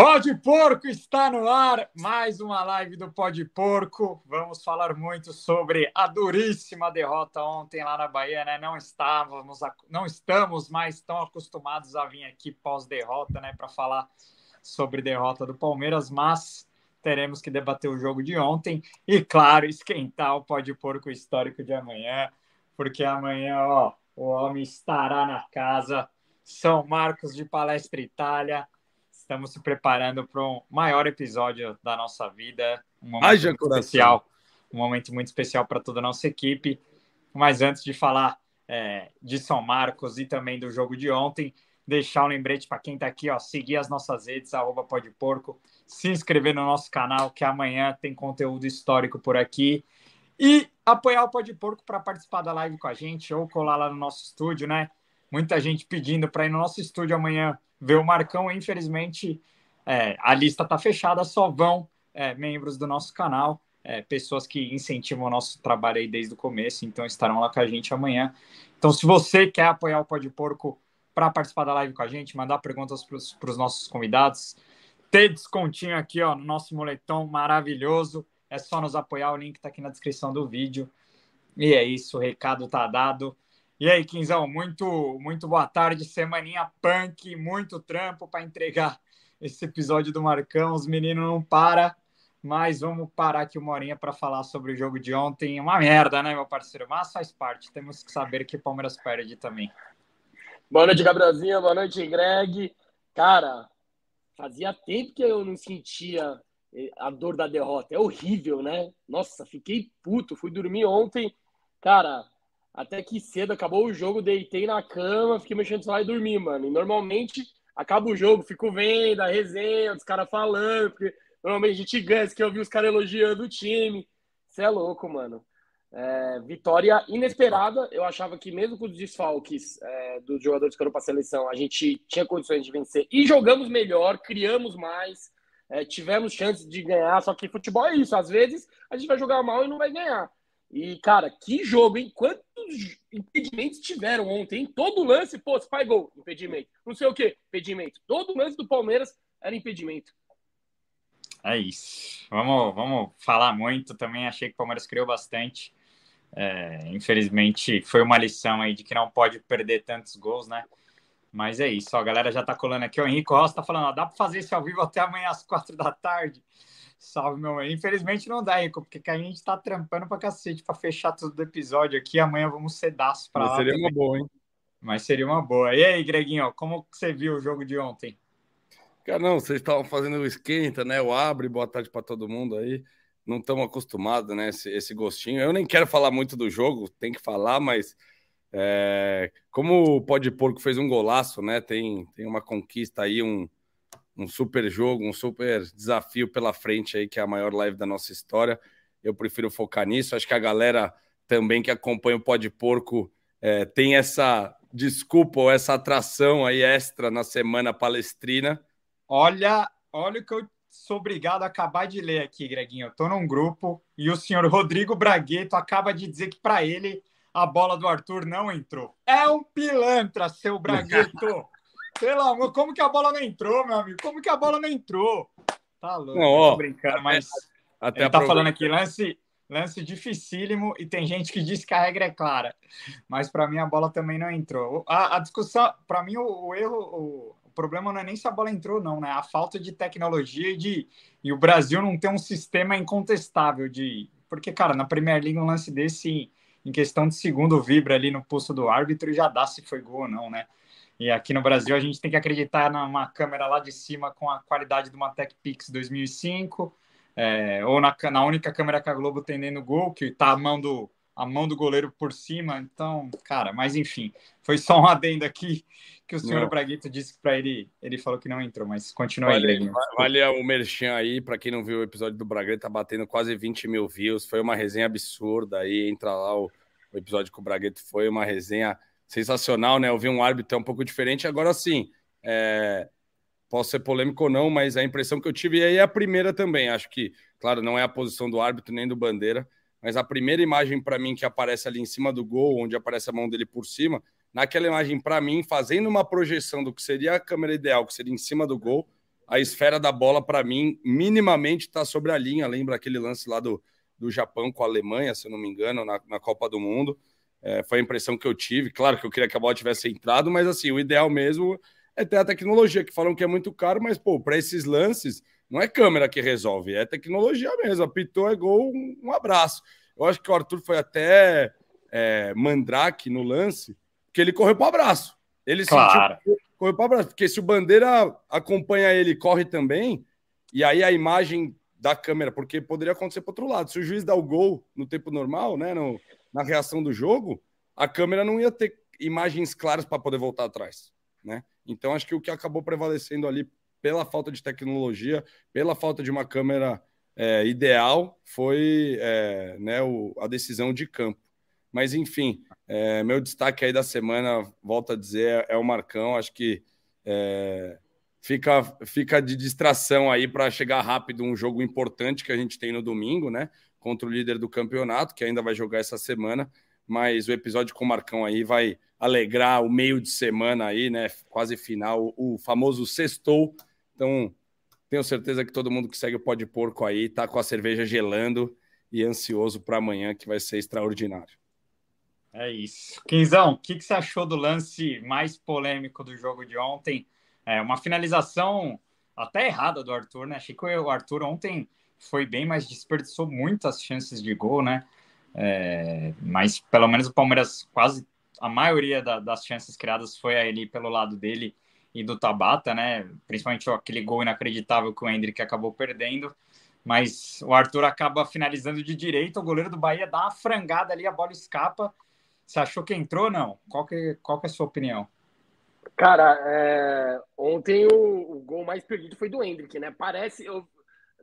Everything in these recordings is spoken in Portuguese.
Pode Porco está no ar, mais uma live do Pode Porco. Vamos falar muito sobre a duríssima derrota ontem lá na Bahia, né? Não estávamos, não estamos mais tão acostumados a vir aqui pós-derrota, né, para falar sobre derrota do Palmeiras, mas teremos que debater o jogo de ontem e, claro, esquentar o Pode Porco histórico de amanhã, porque amanhã, ó, o homem estará na casa. São Marcos de Palestra Itália Estamos se preparando para um maior episódio da nossa vida, um momento Haja muito especial, um momento muito especial para toda a nossa equipe. Mas antes de falar é, de São Marcos e também do jogo de ontem, deixar um lembrete para quem está aqui, ó, seguir as nossas redes, arroba Porco, se inscrever no nosso canal, que amanhã tem conteúdo histórico por aqui. E apoiar o Pode Porco para participar da live com a gente ou colar lá no nosso estúdio, né? Muita gente pedindo para ir no nosso estúdio amanhã ver o Marcão. Infelizmente, é, a lista está fechada, só vão é, membros do nosso canal, é, pessoas que incentivam o nosso trabalho aí desde o começo, então estarão lá com a gente amanhã. Então, se você quer apoiar o Pode Porco para participar da live com a gente, mandar perguntas para os nossos convidados, ter descontinho aqui ó, no nosso moletom maravilhoso, é só nos apoiar, o link está aqui na descrição do vídeo. E é isso, o recado está dado. E aí, Quinzão, muito, muito boa tarde, semaninha punk, muito trampo para entregar esse episódio do Marcão. Os meninos não param, mas vamos parar aqui uma horinha para falar sobre o jogo de ontem. Uma merda, né, meu parceiro? Mas faz parte, temos que saber que o Palmeiras perde também. Boa noite, Gabrielzinha, boa noite, Greg. Cara, fazia tempo que eu não sentia a dor da derrota. É horrível, né? Nossa, fiquei puto, fui dormir ontem. Cara, até que cedo acabou o jogo, deitei na cama, fiquei mexendo no celular e dormi, mano. E normalmente acaba o jogo, fico vendo a resenha, os caras falando, porque normalmente a gente ganha, que eu vi os caras elogiando o time. Você é louco, mano. É, vitória inesperada. Eu achava que mesmo com os desfalques é, dos jogadores que foram para a seleção, a gente tinha condições de vencer. E jogamos melhor, criamos mais, é, tivemos chances de ganhar. Só que futebol é isso. Às vezes a gente vai jogar mal e não vai ganhar. E, cara, que jogo, hein? Quantos impedimentos tiveram ontem? Todo lance, pô, spy gol, impedimento. Não sei o quê, impedimento. Todo lance do Palmeiras era impedimento. É isso. Vamos, vamos falar muito. Também achei que o Palmeiras criou bastante. É, infelizmente, foi uma lição aí de que não pode perder tantos gols, né? Mas é isso. Ó, a galera já tá colando aqui. O Henrique Rosa tá falando, ó, dá para fazer esse ao vivo até amanhã às quatro da tarde. Salve, meu mãe. Infelizmente não dá, Rico, porque a gente tá trampando pra cacete pra fechar tudo do episódio aqui. Amanhã vamos ser daço pra Mas lá. Seria também. uma boa, hein? Mas seria uma boa. E aí, Greguinho, como você viu o jogo de ontem? Cara, não, vocês estavam fazendo o esquenta, né? O abre, boa tarde para todo mundo aí. Não estamos acostumados, né? Esse, esse, gostinho. Eu nem quero falar muito do jogo, tem que falar, mas é, como o Pode Porco fez um golaço, né? Tem, tem uma conquista aí, um, um super jogo, um super desafio pela frente aí, que é a maior live da nossa história. Eu prefiro focar nisso. Acho que a galera também que acompanha o Pode Porco é, tem essa desculpa ou essa atração aí extra na semana palestrina. Olha, olha o que eu sou obrigado a acabar de ler aqui, Greguinho. Eu tô num grupo e o senhor Rodrigo Bragueto acaba de dizer que para ele a bola do Arthur não entrou. É um pilantra, seu Bragueto. Pelo amor, como que a bola não entrou, meu amigo? Como que a bola não entrou? Tá louco, não, ó, tô brincando, mas até ele tá falando aqui, lance, lance dificílimo e tem gente que diz que a regra é clara, mas para mim a bola também não entrou. A, a discussão, para mim o, o erro, o, o, problema não é nem se a bola entrou não, né? A falta de tecnologia e de e o Brasil não tem um sistema incontestável de, porque cara, na Premier League um lance desse em questão de segundo vibra ali no pulso do árbitro e já dá se foi gol ou não, né? E aqui no Brasil a gente tem que acreditar numa câmera lá de cima com a qualidade de uma TechPix 2005, é, ou na, na, única câmera que a Globo tem dentro do gol, que tá a mão do, a mão do goleiro por cima. Então, cara, mas enfim, foi só um adendo aqui que o senhor não. Braguito disse para ele, ele falou que não entrou, mas continua vale, aí, Vale o merchan aí, para quem não viu o episódio do Bragueta, tá batendo quase 20 mil views, foi uma resenha absurda aí, entra lá o, o episódio que o Bragueto foi uma resenha sensacional, né? Eu vi um árbitro um pouco diferente. Agora sim, é... posso ser polêmico ou não, mas a impressão que eu tive, e aí é a primeira também, acho que, claro, não é a posição do árbitro nem do bandeira, mas a primeira imagem para mim que aparece ali em cima do gol, onde aparece a mão dele por cima, naquela imagem para mim, fazendo uma projeção do que seria a câmera ideal, que seria em cima do gol, a esfera da bola, para mim, minimamente está sobre a linha. Lembra aquele lance lá do, do Japão com a Alemanha, se eu não me engano, na, na Copa do Mundo. É, foi a impressão que eu tive. Claro que eu queria que a bola tivesse entrado, mas assim, o ideal mesmo é ter a tecnologia, que falam que é muito caro, mas, pô, para esses lances, não é câmera que resolve, é tecnologia mesmo. Apitou, é gol, um, abraço. Eu acho que o Arthur foi até é, mandrake no lance, que ele correu para o abraço. Ele claro. sentiu, correu para o abraço, porque se o Bandeira acompanha ele corre também, e aí a imagem da câmera, porque poderia acontecer para outro lado. Se o juiz dá o gol no tempo normal, né, no, na reação do jogo, a câmera não ia ter imagens claras para poder voltar atrás, né? Então acho que o que acabou prevalecendo ali pela falta de tecnologia, pela falta de uma câmera é, ideal, foi é, né, o, a decisão de campo. Mas enfim, é, meu destaque aí da semana, volto a dizer, é o Marcão. Acho que é, fica, fica de distração aí para chegar rápido um jogo importante que a gente tem no domingo, né? Contra o líder do campeonato, que ainda vai jogar essa semana. Mas o episódio com o Marcão aí vai alegrar o meio de semana aí, né? Quase final, o famoso sextou. Então, tenho certeza que todo mundo que segue o Pó de Porco aí tá com a cerveja gelando e ansioso para amanhã, que vai ser extraordinário. É isso. Quinzão, o que, que você achou do lance mais polêmico do jogo de ontem? É uma finalização até errada do Arthur, né? Achei que o Arthur ontem foi bem, mas desperdiçou muitas chances de gol, né? É, mas pelo menos o Palmeiras, quase a maioria da, das chances criadas foi ali pelo lado dele e do Tabata, né? Principalmente aquele gol inacreditável que o Hendrick acabou perdendo. Mas o Arthur acaba finalizando de direito, o goleiro do Bahia dá uma frangada ali, a bola escapa. Você achou que entrou ou não? Qual que, qual que é a sua opinião? Cara, é... ontem o, o, gol mais perdido foi do Hendrick, né? Parece, eu...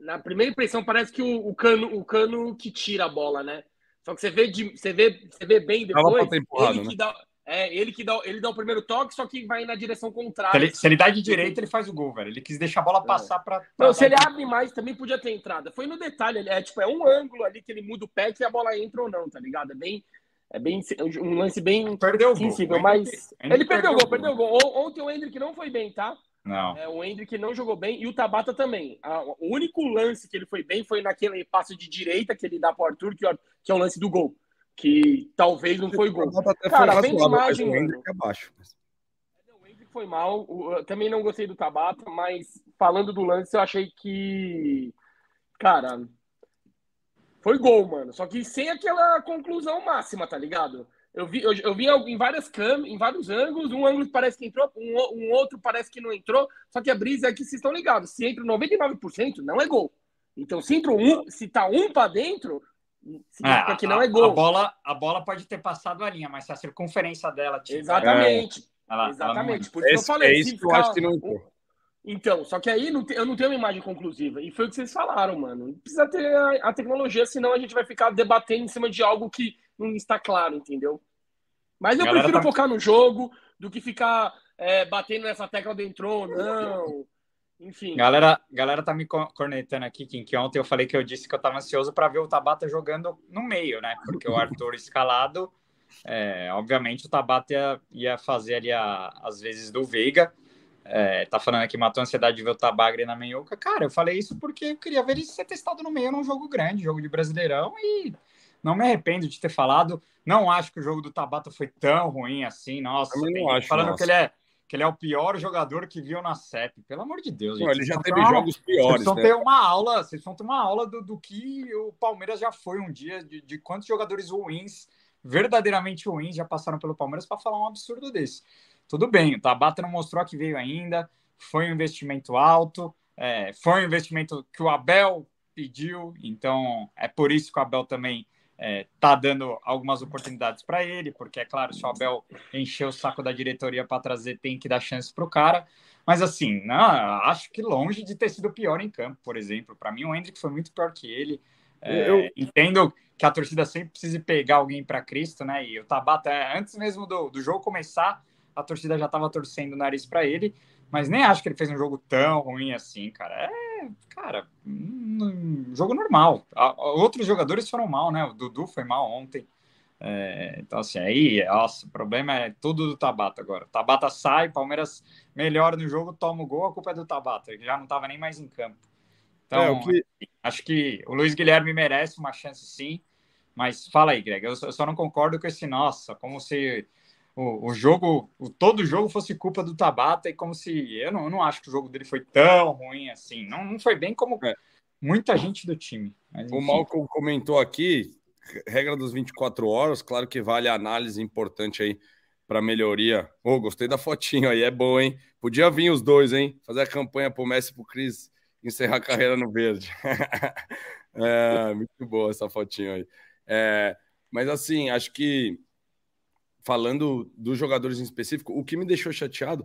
na primeira impressão, parece que o, o, cano, o cano que tira a bola, né? Só que você vê, de, você vê, você vê bem depois. Ele, né? que dá, é, ele que dá, ele dá o primeiro toque, só que vai na direção contrária. Se ele, se ele dá de direita, ele faz o gol, velho. Ele quis deixar a bola é. passar é. para. Não, se ele abre mais, também podia ter entrada. Foi no detalhe, é tipo, é um ângulo ali que ele muda o pé que a bola entra ou não, tá ligado? É bem, é bem um lance bem perdeu o sensível, mas ele perdeu, o gol, perdeu o gol. Ontem o Hendrick não foi bem, tá? Não. É, o Hendrick não jogou bem e o Tabata também. o único lance que ele foi bem foi naquele passo de direita que ele dá para o Arthur, que, que é o lance do gol. Que talvez não foi gol. Cara, vem imagem. O Hendrick abaixo. O Hendrick foi mal. Eu também não gostei do Tabata, mas falando do lance, eu achei que. Cara, foi gol, mano. Só que sem aquela conclusão máxima, tá ligado? Eu vi, eu, eu vi em várias câmeras, em vários ângulos, um ângulo parece que entrou, um, um, outro parece que não entrou. Só que a brisa é que vocês estão ligados. Se entra 99%, não é gol. Então, se entra um, se tá um para dentro, significa é, que não é gol. A bola, a bola pode ter passado a linha, mas se a circunferência dela tiver... Exatamente. É, ela, Exatamente. Ela Por isso que eu falei. É isso que eu acho que não entrou. Então, só que aí não te, eu não tenho uma imagem conclusiva. E foi o que vocês falaram, mano. Precisa ter a, a, tecnologia, senão a gente vai ficar debatendo em cima de algo que não está claro, entendeu? Mas eu prefiro tá... focar no jogo do que ficar é, batendo nessa tecla de entrou ou não. Enfim. Galera, galera tá me cornetando aqui, Kim, que ontem eu falei que eu disse que eu tava ansioso para ver o Tabata jogando no meio, né? Porque o Arthur escalado, é, obviamente o Tabata ia, ia fazer ali a, as vezes do Veiga. É, tá falando aqui, matou a ansiedade de ver o Tabagre na meiuca. Cara, eu falei isso porque eu queria ver ele ser testado no meio num jogo grande, jogo de Brasileirão, e não me arrependo de ter falado. Não acho que o jogo do Tabata foi tão ruim assim. Nossa, acho, falando nossa. que ele é que ele é o pior jogador que viu na CEP. Pelo amor de Deus, gente. ele já teve uma, jogos piores. Vocês vão né? ter uma aula, vocês vão ter uma aula do, do que o Palmeiras já foi um dia, de, de quantos jogadores ruins, verdadeiramente ruins, já passaram pelo Palmeiras para falar um absurdo desse tudo bem, o Tabata não mostrou que veio ainda, foi um investimento alto, é, foi um investimento que o Abel pediu, então é por isso que o Abel também é, dando algumas oportunidades para ele, porque é claro, se o Abel encher o saco da diretoria para trazer, tem que dar chance para o cara. Mas assim, não, acho que longe de ter sido pior em campo, por exemplo. Para mim, o Hendrick foi muito pior que ele. É, eu entendo que a torcida sempre precisa pegar alguém para Cristo, né? E o Tabata, antes mesmo do, do jogo começar, a torcida já estava torcendo o nariz para ele, mas nem acho que ele fez um jogo tão ruim assim, cara. É, cara, um jogo normal. Outros jogadores foram mal, né? O Dudu foi mal ontem. É, então, assim, aí, nossa, o problema é tudo do Tabata agora. O Tabata sai, Palmeiras melhora no jogo, toma o gol, a culpa é do Tabata, ele já não estava nem mais em campo. Então, é, que... acho que o Luiz Guilherme merece uma chance sim, mas fala aí, Greg, eu só não concordo com esse nossa, como se o, o jogo, o, todo o jogo fosse culpa do Tabata e como se. Eu não, eu não acho que o jogo dele foi tão ruim assim. Não, não foi bem como é. Muita gente do time. Mas, o Malcolm comentou aqui, regra dos 24 horas, claro que vale a análise importante aí para melhoria. Oh, gostei da fotinho aí, é bom, hein? Podia vir os dois, hein? Fazer a campanha pro Messi e pro Cris encerrar a carreira no verde. é, muito boa essa fotinho aí. É, mas assim, acho que falando dos jogadores em específico, o que me deixou chateado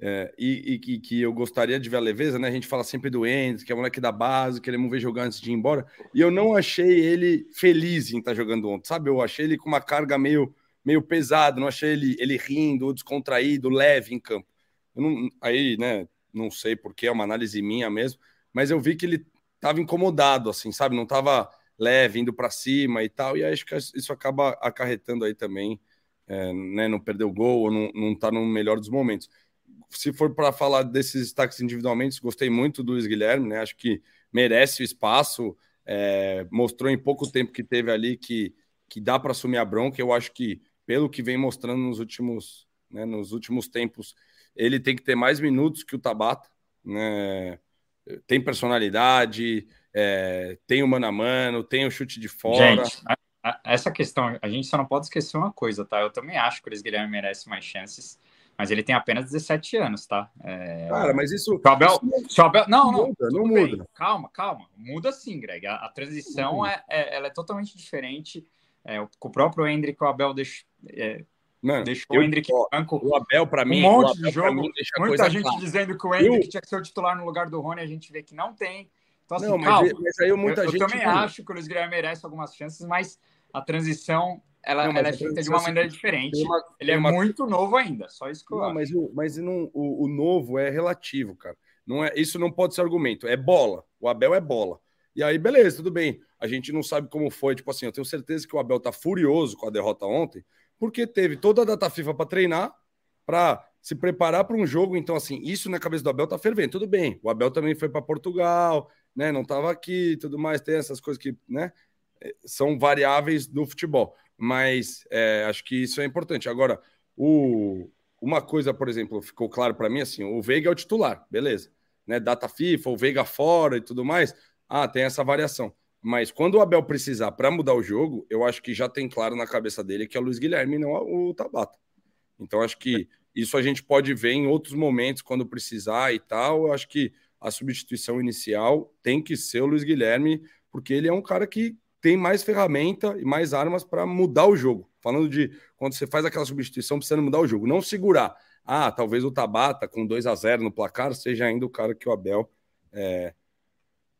é, e, e, que eu gostaria de ver a leveza, né? A gente fala sempre do Endes, que é moleque da base, queremos ver jogar antes de ir embora. E eu não achei ele feliz em estar tá jogando ontem, sabe? Eu achei ele com uma carga meio, meio pesada, não achei ele, ele rindo, descontraído, leve em campo. Não, aí, né? Não sei porque, é uma análise minha mesmo, mas eu vi que ele estava incomodado, assim, sabe? Não estava leve, indo para cima e tal, e acho que isso acaba acarretando aí também, é, né, não perder o gol ou não, não tá no melhor dos momentos. Se for para falar desses destaques individualmente, gostei muito do Luiz Guilherme, né, acho que merece o espaço, é, mostrou em pouco tempo que teve ali que, que dá para assumir a bronca, eu acho que pelo que vem mostrando nos últimos, né, nos últimos tempos, ele tem que ter mais minutos que o Tabata, né, tem personalidade, é, tem o mano a mano, tem o chute de fora. Gente, a, a, essa questão, a gente só não pode esquecer uma coisa, tá? Eu também acho que o Luiz Guilherme merece mais chances, mas ele tem apenas 17 anos, tá? É... Cara, mas isso. O Abel, não, Abel, não, não, muda, não muda. Bem. Calma, calma. Muda sim, Greg. A, a transição é, é, ela é totalmente diferente. É, com o próprio Hendrick, o Abel deixou, é, Mano, deixou eu, o Hendrick ó, banco. O Abel, para mim, um monte de jogo. Muita gente clara. dizendo que o Hendrick eu... tinha que ser o titular no lugar do Rony, a gente vê que não tem. Então, assim, não, calma. Mas, mas aí muita eu, gente. Eu também acho que o Luiz Guilherme merece algumas chances, mas a transição ela, não, ela é feita de uma maneira diferente. Uma, ele é uma... muito novo ainda, só isso que eu não, acho. Mas, o, mas não, o, o, novo é relativo, cara. Não é, isso não pode ser argumento. É bola. O Abel é bola. E aí, beleza, tudo bem. A gente não sabe como foi. Tipo assim, eu tenho certeza que o Abel tá furioso com a derrota ontem, porque teve toda a data FIFA para treinar, para se preparar para um jogo. Então, assim, isso na cabeça do Abel tá fervendo. Tudo bem. O Abel também foi para Portugal, né? Não estava aqui, tudo mais. Tem essas coisas que, né? É, são variáveis do futebol. Mas é, acho que isso é importante. Agora, o, uma coisa, por exemplo, ficou claro para mim assim: o Veiga é o titular, beleza? Né? Data FIFA, o Veiga fora e tudo mais. Ah, tem essa variação. Mas quando o Abel precisar para mudar o jogo, eu acho que já tem claro na cabeça dele que é o Luiz Guilherme, não o Tabata. Então acho que isso a gente pode ver em outros momentos quando precisar e tal. Eu acho que a substituição inicial tem que ser o Luiz Guilherme, porque ele é um cara que tem mais ferramenta e mais armas para mudar o jogo. Falando de quando você faz aquela substituição precisando mudar o jogo, não segurar. Ah, talvez o Tabata com 2 a 0 no placar seja ainda o cara que o Abel é,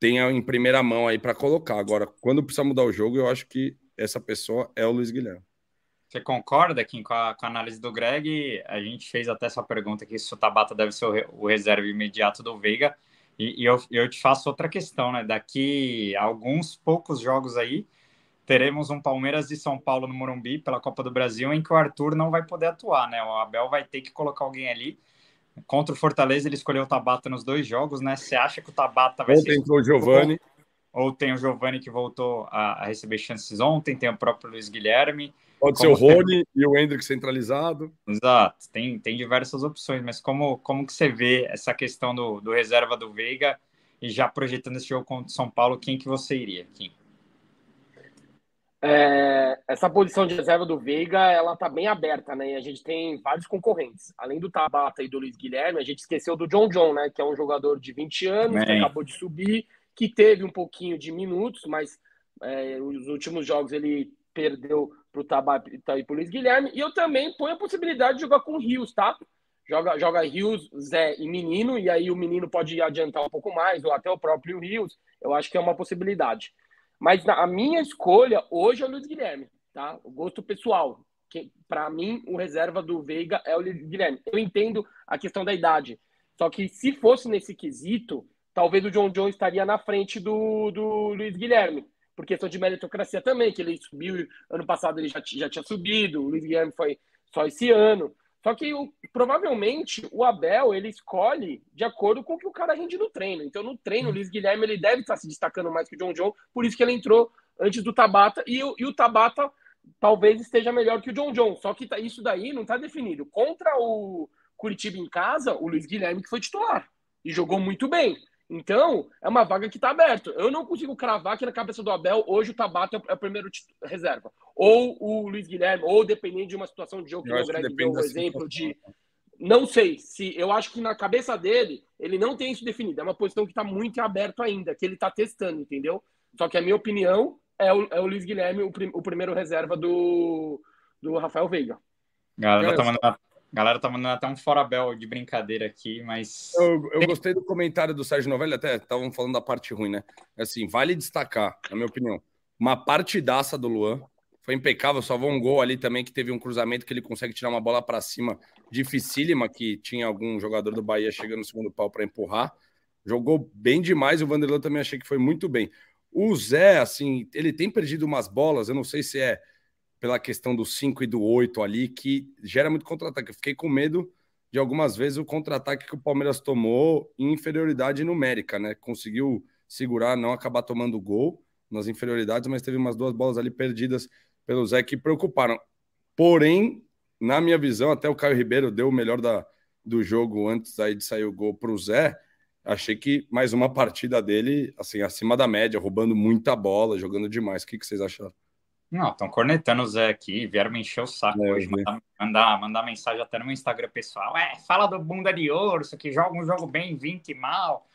tenha em primeira mão aí para colocar. Agora, quando precisa mudar o jogo, eu acho que essa pessoa é o Luiz Guilherme. Você concorda, Kim, com a, com a análise do Greg? A gente fez até essa pergunta aqui se o Tabata deve ser o, o reserva imediato do Veiga. E, e eu, eu te faço outra questão, né? Daqui a alguns poucos jogos aí, teremos um Palmeiras e São Paulo no Morumbi pela Copa do Brasil, em que o Arthur não vai poder atuar, né? O Abel vai ter que colocar alguém ali Contra o Fortaleza, ele escolheu o Tabata nos dois jogos, né? Você acha que o Tabata vai Ontem ser. Ontem o Giovani. Ou tem o Giovani que voltou a, a, receber chances ontem, tem o próprio Luiz Guilherme. Pode ser o Rony e o Hendrick centralizado. Exato, tem, tem diversas opções, mas como, como que você vê essa questão do, do reserva do Veiga e já projetando esse jogo contra o São Paulo, quem que você iria? Quem? É, essa posição de reserva do Veiga, ela tá bem aberta, né? E a gente tem vários concorrentes. Além do Tabata e do Luiz Guilherme, a gente esqueceu do John John, né? Que é um jogador de 20 anos, que acabou de subir, que teve um pouquinho de minutos, mas é, os últimos jogos ele perdeu pro Tabata e pro Luiz Guilherme. E eu também ponho a possibilidade de jogar com o Rios, tá? Joga, joga Rios, Zé e Menino, e aí o Menino pode adiantar um pouco mais, ou até o próprio Rios. Eu acho que é uma possibilidade. Mas a minha escolha hoje é o Luiz Guilherme, tá? O gosto pessoal. Que para mim o reserva do Veiga é o Luiz Guilherme. Eu entendo a questão da idade. Só que se fosse nesse quesito, talvez o John John estaria na frente do, do Luiz Guilherme. por questão de meritocracia também, que ele subiu, ano passado ele já, já tinha subido, o Luiz Guilherme foi só esse ano. Só que o, provavelmente o Abel ele escolhe de acordo com o que o cara rende no treino. Então, no treino, o Luiz Guilherme ele deve estar se destacando mais que o John John, por isso que ele entrou antes do Tabata, e, e o Tabata talvez esteja melhor que o John John. Só que tá, isso daí não está definido. Contra o Curitiba em casa, o Luiz Guilherme que foi titular e jogou muito bem. Então, é uma vaga que está aberta. Eu não consigo cravar que na cabeça do Abel, hoje o Tabata é o primeiro reserva. Ou o Luiz Guilherme, ou dependendo de uma situação de jogo, que o Greg deu um exemplo de. Não sei se. Eu acho que na cabeça dele, ele não tem isso definido. É uma posição que está muito aberto ainda, que ele está testando, entendeu? Só que a minha opinião é o, é o Luiz Guilherme, o, prim, o primeiro reserva do, do Rafael Veiga. Galera, tá mandando, galera tá mandando até um forabel de brincadeira aqui, mas. Eu, eu gostei do comentário do Sérgio Novelli, até estavam falando da parte ruim, né? Assim, vale destacar, na minha opinião, uma partidaça do Luan. Foi impecável, salvou um gol ali também, que teve um cruzamento que ele consegue tirar uma bola para cima, dificílima, que tinha algum jogador do Bahia chegando no segundo pau para empurrar. Jogou bem demais, o Vanderlan também achei que foi muito bem. O Zé, assim, ele tem perdido umas bolas, eu não sei se é pela questão do 5 e do 8 ali, que gera muito contra-ataque. Eu fiquei com medo de algumas vezes o contra-ataque que o Palmeiras tomou em inferioridade numérica, né? Conseguiu segurar, não acabar tomando gol nas inferioridades, mas teve umas duas bolas ali perdidas pelo Zé que preocuparam. Porém, na minha visão, até o Caio Ribeiro deu o melhor da, do jogo antes aí de sair o gol para o Zé achei que mais uma partida dele, assim, acima da média, roubando muita bola, jogando demais. O que, que vocês acharam? Não, estão cornetando o Zé aqui, vieram me encher o saco é, hoje, mandar, mandar, mandar, mensagem até no meu Instagram pessoal. É, fala do bunda de urso, que joga um jogo bem, 20 mal.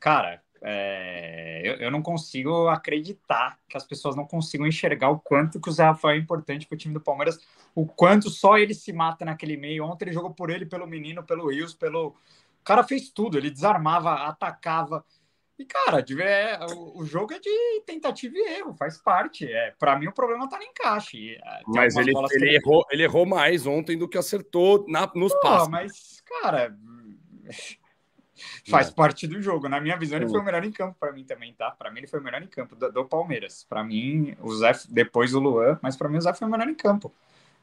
Cara, é, eu, eu, não consigo acreditar que as pessoas não consigam enxergar o quanto que o Zé Rafael é importante para o time do Palmeiras, o quanto só ele se mata naquele meio. Ontem ele jogou por ele, pelo menino, pelo Rios, pelo, cara fez tudo, ele desarmava, atacava. E, cara, é, o, o, jogo é de tentativa e erro, faz parte. É, para mim, o problema tá no encaixe. É, mas ele, ele, ele, errou, ele errou mais ontem do que acertou na, nos Pô, passos. Mas, cara, faz é. parte do jogo. Na minha visão, ele foi o melhor em campo para mim também, tá? Para mim, ele foi o melhor em campo do, do Palmeiras. Para mim, o Zé, depois o Luan, mas para mim, o Zé foi o melhor em campo.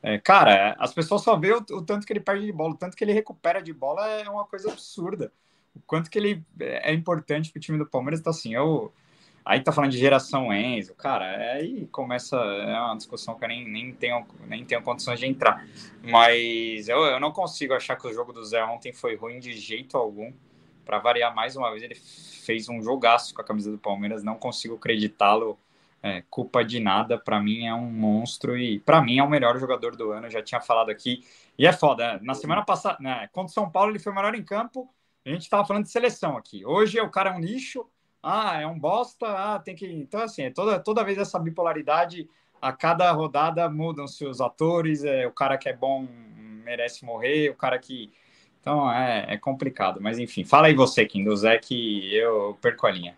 É, cara, as pessoas só vê o, o, tanto que ele perde de bola, o tanto que ele recupera de bola é uma coisa absurda. O quanto que ele é, importante para o time do Palmeiras, então assim, eu. Aí tá falando de geração Enzo, cara, aí começa. É uma discussão que eu nem, nem, tenho, nem tenho condições de entrar. Mas eu, eu não consigo achar que o jogo do Zé ontem foi ruim de jeito algum. Para variar mais uma vez, ele fez um jogaço com a camisa do Palmeiras, não consigo acreditá-lo é, culpa de nada, para mim é um monstro e para mim é o melhor jogador do ano, já tinha falado aqui. E é foda, na semana passada, né, contra o São Paulo ele foi o melhor em campo, a gente tava falando de seleção aqui. Hoje o cara é um lixo, ah, é um bosta, ah, tem que. Então, assim, é toda, toda vez essa bipolaridade, a cada rodada mudam-se os atores, é, o cara que é bom merece morrer, o cara que. Então é, é complicado, mas enfim, fala aí você, Kim, do Zé, que eu perco a linha.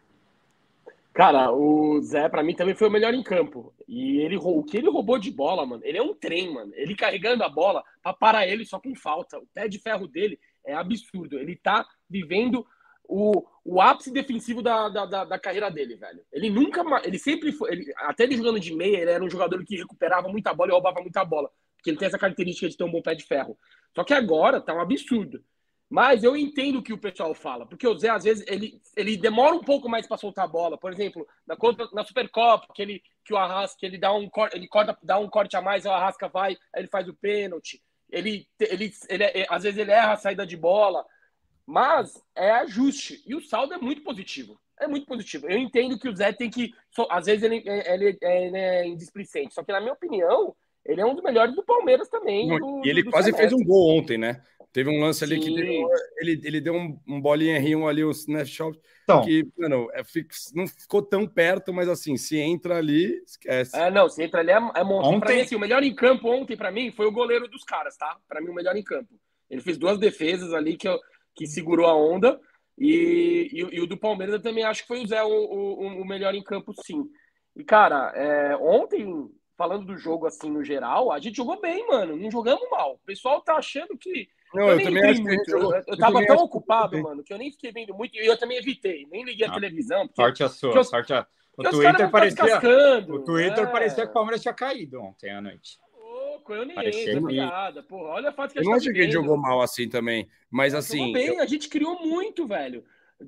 Cara, o Zé, para mim, também foi o melhor em campo. E ele, o que ele roubou de bola, mano, ele é um trem, mano. Ele carregando a bola para parar ele só com falta. O pé de ferro dele é absurdo. Ele tá vivendo o, o ápice defensivo da, da, da, da carreira dele, velho. Ele nunca. Ele sempre foi. Ele, até ele jogando de meia, ele era um jogador que recuperava muita bola e roubava muita bola. Porque ele tem essa característica de ter um bom pé de ferro. Só que agora tá um absurdo. Mas eu entendo o que o pessoal fala, porque o Zé, às vezes, ele, ele demora um pouco mais para soltar a bola. Por exemplo, na, na Supercopa, que, ele, que o Arrasca ele dá um, ele corta, dá um corte a mais, o Arrasca vai, aí ele faz o pênalti. Ele, ele, ele, às vezes ele erra a saída de bola, mas é ajuste. E o saldo é muito positivo. É muito positivo. Eu entendo que o Zé tem que. Às vezes ele, ele, ele é indisplicente. Só que, na minha opinião, ele é um dos melhores do Palmeiras também. Do, e ele quase semestre. fez um gol ontem, né? Teve um lance ali Sim. que deu, ele, ele deu um, um bolinha R1 ali, o snapshot, então, que, mano, é, não ficou tão perto, mas assim, se entra ali, esquece. É, não, se entra ali é, é monstro. Ontem... Pra mim, assim, o melhor em campo ontem, para mim, foi o goleiro dos caras, tá? Para mim, o melhor em campo. Ele fez duas defesas ali que, que segurou a onda. E, e, e, o do Palmeiras eu também acho que foi o Zé o, o, o melhor em campo, sim. E, cara, é, ontem, falando do jogo assim no geral, a gente jogou bem, mano. Não jogamos mal. O pessoal tá achando que não, eu, eu também acho muito. Eu, eu tava tão ocupado, mano, que eu nem fiquei vendo muito. E eu também evitei, nem liguei a ah, televisão. Porque, sorte a sua, eu... sorte a. O Twitter parecia. O Twitter é. parecia que o Palmeiras tinha caído ontem à noite. Nem lembro nada. Porra, olha a que a gente Eu não tá acho que ele jogou mal assim também. Mas assim. Jogou bem, eu... a gente criou muito, velho.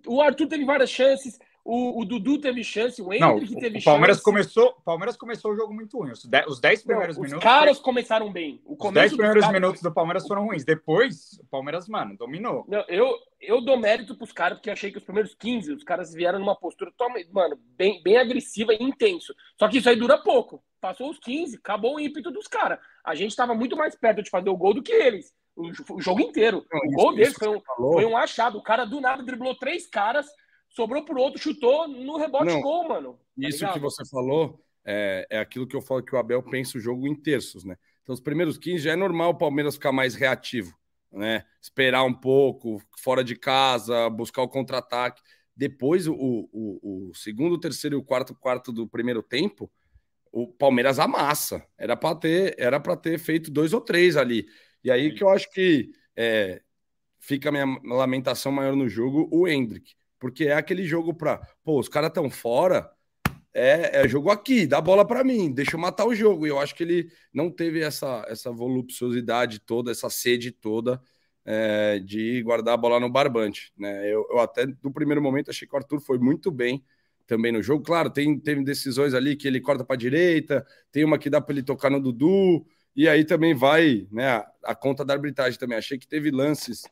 O Arthur teve várias chances. O, o, Dudu teve chance, o Hendrick não, teve o Palmeiras chance. Começou, o Palmeiras começou o jogo muito ruim. Os 10 primeiros não, minutos. Os caras começaram bem. O os 10 primeiros minutos do Palmeiras foram ruins. Depois, o Palmeiras, mano, dominou. Não, eu, eu dou mérito pros caras, porque achei que os primeiros 15, os caras vieram numa postura, mano, bem, bem agressiva e intenso. Só que isso aí dura pouco. Passou os 15, acabou o ímpeto dos caras. A gente tava muito mais perto de fazer o gol do que eles. O, o jogo inteiro. Não, o gol deles foi um, foi um achado. O cara do nada driblou três caras sobrou pro outro, chutou no rebote Não, gol, mano. Tá isso que você falou é, é aquilo que eu falo que o Abel pensa o jogo em terços, né? Então, os primeiros 15 já é normal o Palmeiras ficar mais reativo, né? Esperar um pouco, fora de casa, buscar o contra-ataque. Depois, o, o, o, segundo, terceiro e o quarto quarto do primeiro tempo, o Palmeiras amassa. Era para ter, era para ter feito dois ou três ali. E aí que eu acho que é, fica a minha lamentação maior no jogo, o Hendrick. Porque é aquele jogo para, pô, os caras estão fora, é, é, jogo aqui, dá bola para mim, deixa eu matar o jogo. E eu acho que ele não teve essa, essa voluptuosidade toda, essa sede toda é, de guardar a bola no barbante. Né? Eu, eu, até no primeiro momento achei que o Arthur foi muito bem também no jogo. Claro, tem, tem decisões ali que ele corta para direita, tem uma que dá para ele tocar no Dudu, e aí também vai né, a, a conta da arbitragem também. Achei que teve lances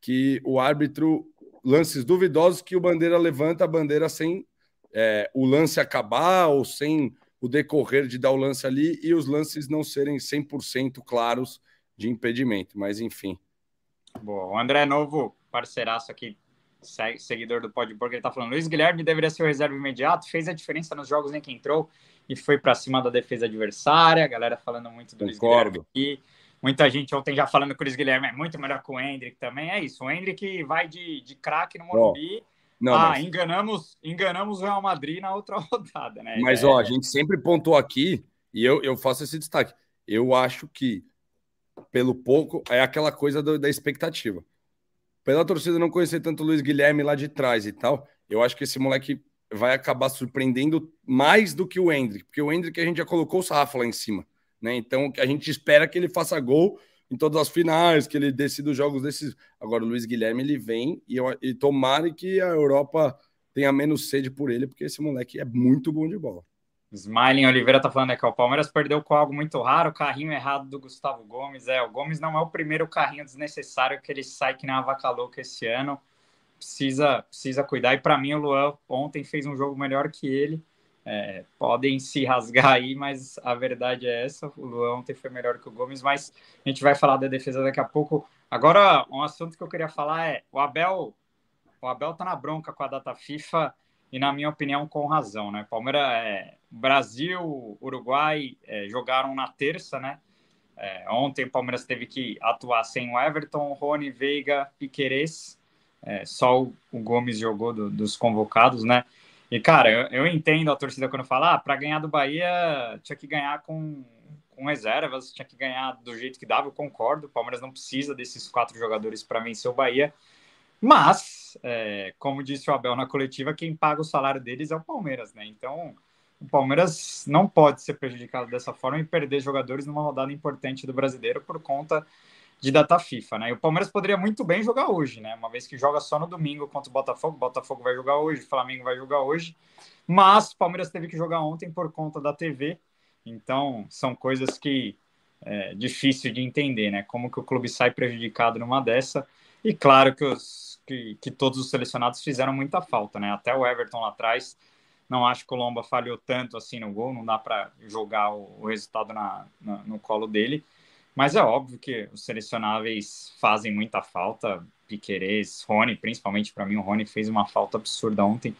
que o árbitro lances duvidosos que o Bandeira levanta a bandeira sem é, o lance acabar ou sem o decorrer de dar o lance ali e os lances não serem 100% claros de impedimento, mas enfim. Bom, o André Novo, parceiraço aqui, seguidor do Podburg, ele tá falando, Luiz Guilherme deveria ser o reserva imediato, fez a diferença nos jogos em que entrou e foi para cima da defesa adversária, a galera falando muito do Concordo. Luiz Guilherme aqui. Muita gente ontem já falando que o Luiz Guilherme é muito melhor que o Hendrick também. É isso. O Hendrick vai de, de craque no Morumbi. Não, ah, mas... enganamos, enganamos o Real Madrid na outra rodada, né? Mas, é... ó, a gente sempre pontou aqui, e eu, eu faço esse destaque. Eu acho que, pelo pouco, é aquela coisa do, da expectativa. Pela torcida não conhecer tanto o Luiz Guilherme lá de trás e tal, eu acho que esse moleque vai acabar surpreendendo mais do que o Hendrick, porque o Hendrick a gente já colocou o sarrafo lá em cima. Né? Então, a gente espera que ele faça gol em todas as finais, que ele decida os jogos desses. Agora, o Luiz Guilherme ele vem e, eu, e tomara que a Europa tenha menos sede por ele, porque esse moleque é muito bom de bola. Smiling Oliveira tá falando que o Palmeiras perdeu com algo muito raro, o carrinho errado do Gustavo Gomes. É, o Gomes não é o primeiro carrinho desnecessário que ele sai que nem uma vaca louca esse ano. Precisa, precisa cuidar. E para mim, o Luan ontem fez um jogo melhor que ele. É, podem se rasgar aí, mas a verdade é essa. O Luan ontem foi melhor que o Gomes, mas a gente vai falar da defesa daqui a pouco. Agora, um assunto que eu queria falar é o Abel. O Abel tá na bronca com a data FIFA e, na minha opinião, com razão, né? Palmeiras, é, Brasil, Uruguai é, jogaram na terça, né? É, ontem o Palmeiras teve que atuar sem o Everton, Rony, Veiga, Piquerez. É, só o, o Gomes jogou do, dos convocados, né? E, cara, eu, eu entendo a torcida quando fala, ah, para ganhar do Bahia tinha que ganhar com, com reservas, tinha que ganhar do jeito que dava, eu concordo, o Palmeiras não precisa desses quatro jogadores para vencer o Bahia, mas, é, como disse o Abel na coletiva, quem paga o salário deles é o Palmeiras, né? Então, o Palmeiras não pode ser prejudicado dessa forma e perder jogadores numa rodada importante do brasileiro por conta de data FIFA, né? E o Palmeiras poderia muito bem jogar hoje, né? Uma vez que joga só no domingo contra o Botafogo, o Botafogo vai jogar hoje, o Flamengo vai jogar hoje, mas o Palmeiras teve que jogar ontem por conta da TV, então são coisas que é difícil de entender, né? Como que o clube sai prejudicado numa dessa, e claro que, os, que, que todos os selecionados fizeram muita falta, né? Até o Everton lá atrás, não acho que o Lomba falhou tanto assim no gol, não dá para jogar o, o resultado na, na, no colo dele, mas é óbvio que os selecionáveis fazem muita falta. Piquerez, Rony, principalmente para mim, o Rony fez uma falta absurda ontem.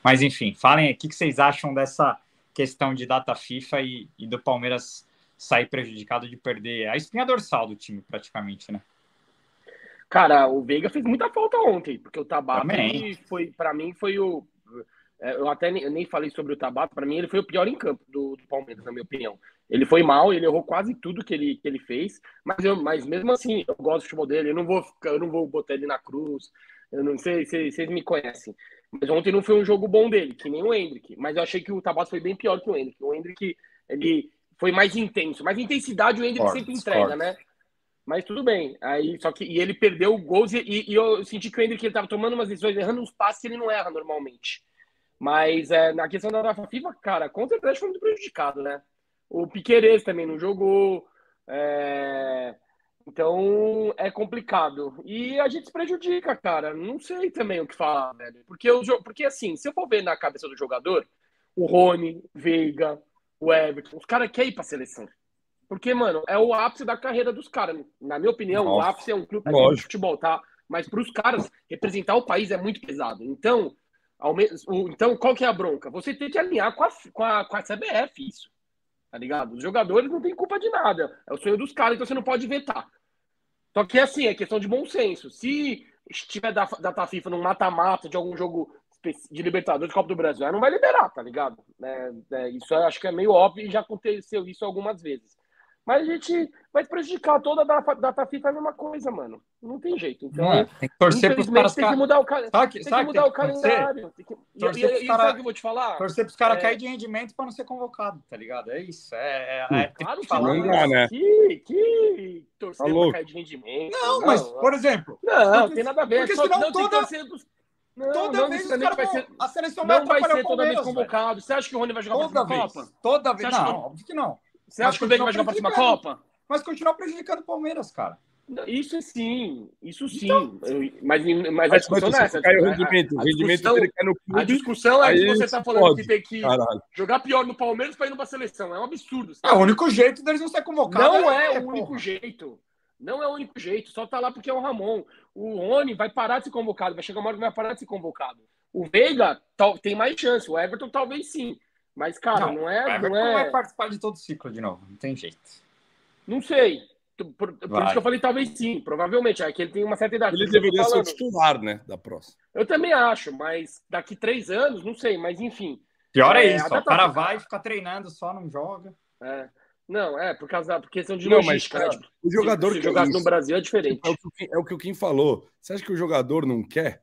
Mas enfim, falem aí, o que vocês acham dessa questão de data FIFA e, e do Palmeiras sair prejudicado de perder a espinha dorsal do time, praticamente, né? Cara, o Veiga fez muita falta ontem, porque o Tabata foi, para mim, foi o. É, eu até nem, eu nem falei sobre o Tabata, para mim ele foi o pior em campo do, do Palmeiras, na minha opinião. Ele foi mal, ele errou quase tudo que ele, que ele fez, mas, eu, mas mesmo assim, eu gosto do futebol dele, eu não vou, eu não vou botar ele na cruz. Eu não sei se vocês me conhecem. Mas ontem não foi um jogo bom dele, que nem o Hendrick. Mas eu achei que o Tabata foi bem pior que o Hendrick. O Hendrick, ele foi mais intenso. Mais intensidade o Hendrick sempre entrega, né? Mas tudo bem. Aí, só que, e ele perdeu gols e, e, eu senti que o Hendrick ele tava tomando umas decisões, errando uns passes que ele não erra normalmente. Mas é, na questão da Rafa FIFA, cara, com certeza foi muito prejudicado, né? O Piqueires também não jogou. É... Então é complicado. E a gente se prejudica, cara. Não sei também o que falar, velho. Porque, o, porque assim, se eu for ver na cabeça do jogador, o Rony, Veiga, o Everton, os caras querem ir pra seleção. Porque, mano, é o ápice da carreira dos caras. Na minha opinião, Nossa, o ápice é um clube de futebol, tá? Mas para os caras, representar o país é muito pesado. Então, então, qual que é a bronca? Você tem que alinhar com a, com a, com a CBF isso tá ligado? Os jogadores não têm culpa de nada. É o sonho dos caras, então você não pode vetar. Só que assim, é questão de bom senso. Se estiver da, da FIFA num mata-mata de algum jogo de Libertadores, Copa do Brasil, não vai liberar, tá ligado? É, é, isso acho que é meio óbvio e já aconteceu isso algumas vezes. Mas a gente vai prejudicar toda a data FIFA é a mesma coisa, mano. Não tem jeito. Então, é, tem que torcer pros caras. Tem que mudar o, ca... sabe, tem sabe que mudar o calendário. Tem que... Torcer e, e, cara... sabe o que eu vou te falar? Torcer pros caras é... cair de rendimento para não ser convocado, tá ligado? É isso. É, é, é claro que falar, não dá, né? Que, que torcer tá pra cair de rendimento. Não, não mas, por exemplo. Não, não tem nada a ver. Porque Só, senão não toda... Não, toda não vez vai ser, a seleção não vai, vai ser toda vez convocado. Você acha que o Rony vai jogar toda pra Copa? Toda vez. Não, óbvio que não. Você acha que o Veiga vai jogar a próxima Copa? Mas continuar prejudicando o Palmeiras, cara. Isso sim, isso sim. Então, mas, mas a discussão não é essa. Cai o rendimento, a, a, rendimento dele cai no clube, a discussão é que você está falando pode. que tem que Caralho. jogar pior no Palmeiras para ir numa seleção. É um absurdo. É o único jeito deles não ser convocados. Não é, é o único porra. jeito. Não é o único jeito. Só tá lá porque é o Ramon. O Rony vai parar de ser convocado. Vai chegar uma hora que vai parar de ser convocado. O Veiga tem mais chance. O Everton talvez sim. Mas, cara, não, não é. Não é... vai participar de todo o ciclo de novo. Não tem jeito. Não sei. Por, por isso que eu falei talvez sim, provavelmente. É que ele tem uma certa idade. Ele deveria ser o titular, né, da próxima. Eu também acho, mas daqui três anos, não sei, mas enfim. Pior é, é isso, o cara vai ficar treinando só, não joga. É. Não, é, por causa da por questão de não, logística, mas, cara, né? O jogador se, se jogar no Brasil é diferente. É o, que, é o que o Kim falou. Você acha que o jogador não quer?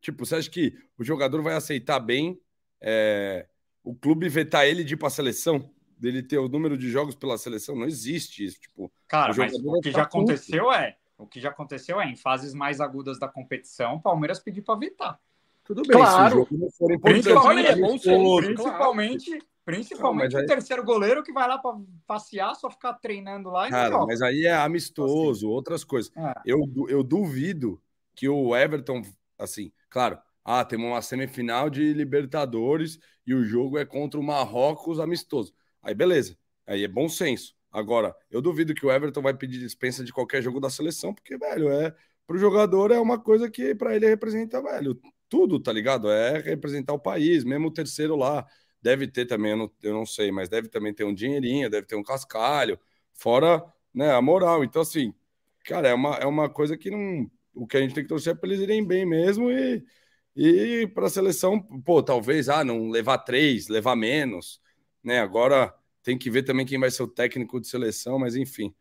Tipo, você acha que o jogador vai aceitar bem é, o clube vetar ele de ir para a seleção? dele ter o número de jogos pela seleção, não existe isso. Tipo, Cara, o mas o que já aconteceu é, o que já aconteceu é, em fases mais agudas da competição, o Palmeiras pediu para vetar. Tudo bem, claro. se principalmente, principalmente, principalmente não, o aí... terceiro goleiro que vai lá para passear, só ficar treinando lá e Cara, mas aí é amistoso, assim. outras coisas. É. Eu, eu duvido que o Everton, assim, claro, ah, temos uma semifinal de Libertadores e o jogo é contra o Marrocos amistoso. Aí beleza, aí é bom senso. Agora, eu duvido que o Everton vai pedir dispensa de qualquer jogo da seleção, porque, velho, é pro jogador é uma coisa que para ele representa, velho, tudo, tá ligado? É representar o país, mesmo o terceiro lá. Deve ter também, eu não, eu não sei, mas deve também ter um dinheirinho, deve ter um cascalho, fora né, a moral. Então, assim, cara, é uma, é uma coisa que não. O que a gente tem que torcer é para eles irem bem mesmo e, e para a seleção, pô, talvez, ah, não levar três, levar menos né? Agora tem que ver também quem vai ser o técnico de seleção, mas enfim.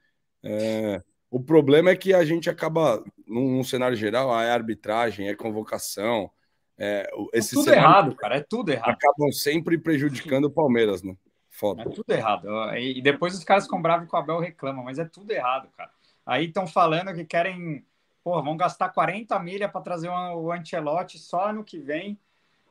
É... O problema é que a gente acaba, num, num cenário geral, a arbitragem, é convocação. É, esse é tudo errado, cara, é tudo errado. Acabam sempre prejudicando o Palmeiras, né? Foda. É tudo errado. E depois os caras ficam bravos com o Abel reclamam, mas é tudo errado, cara. Aí estão falando que querem, porra, vão gastar 40 milha para trazer o Ancelotti só ano que vem.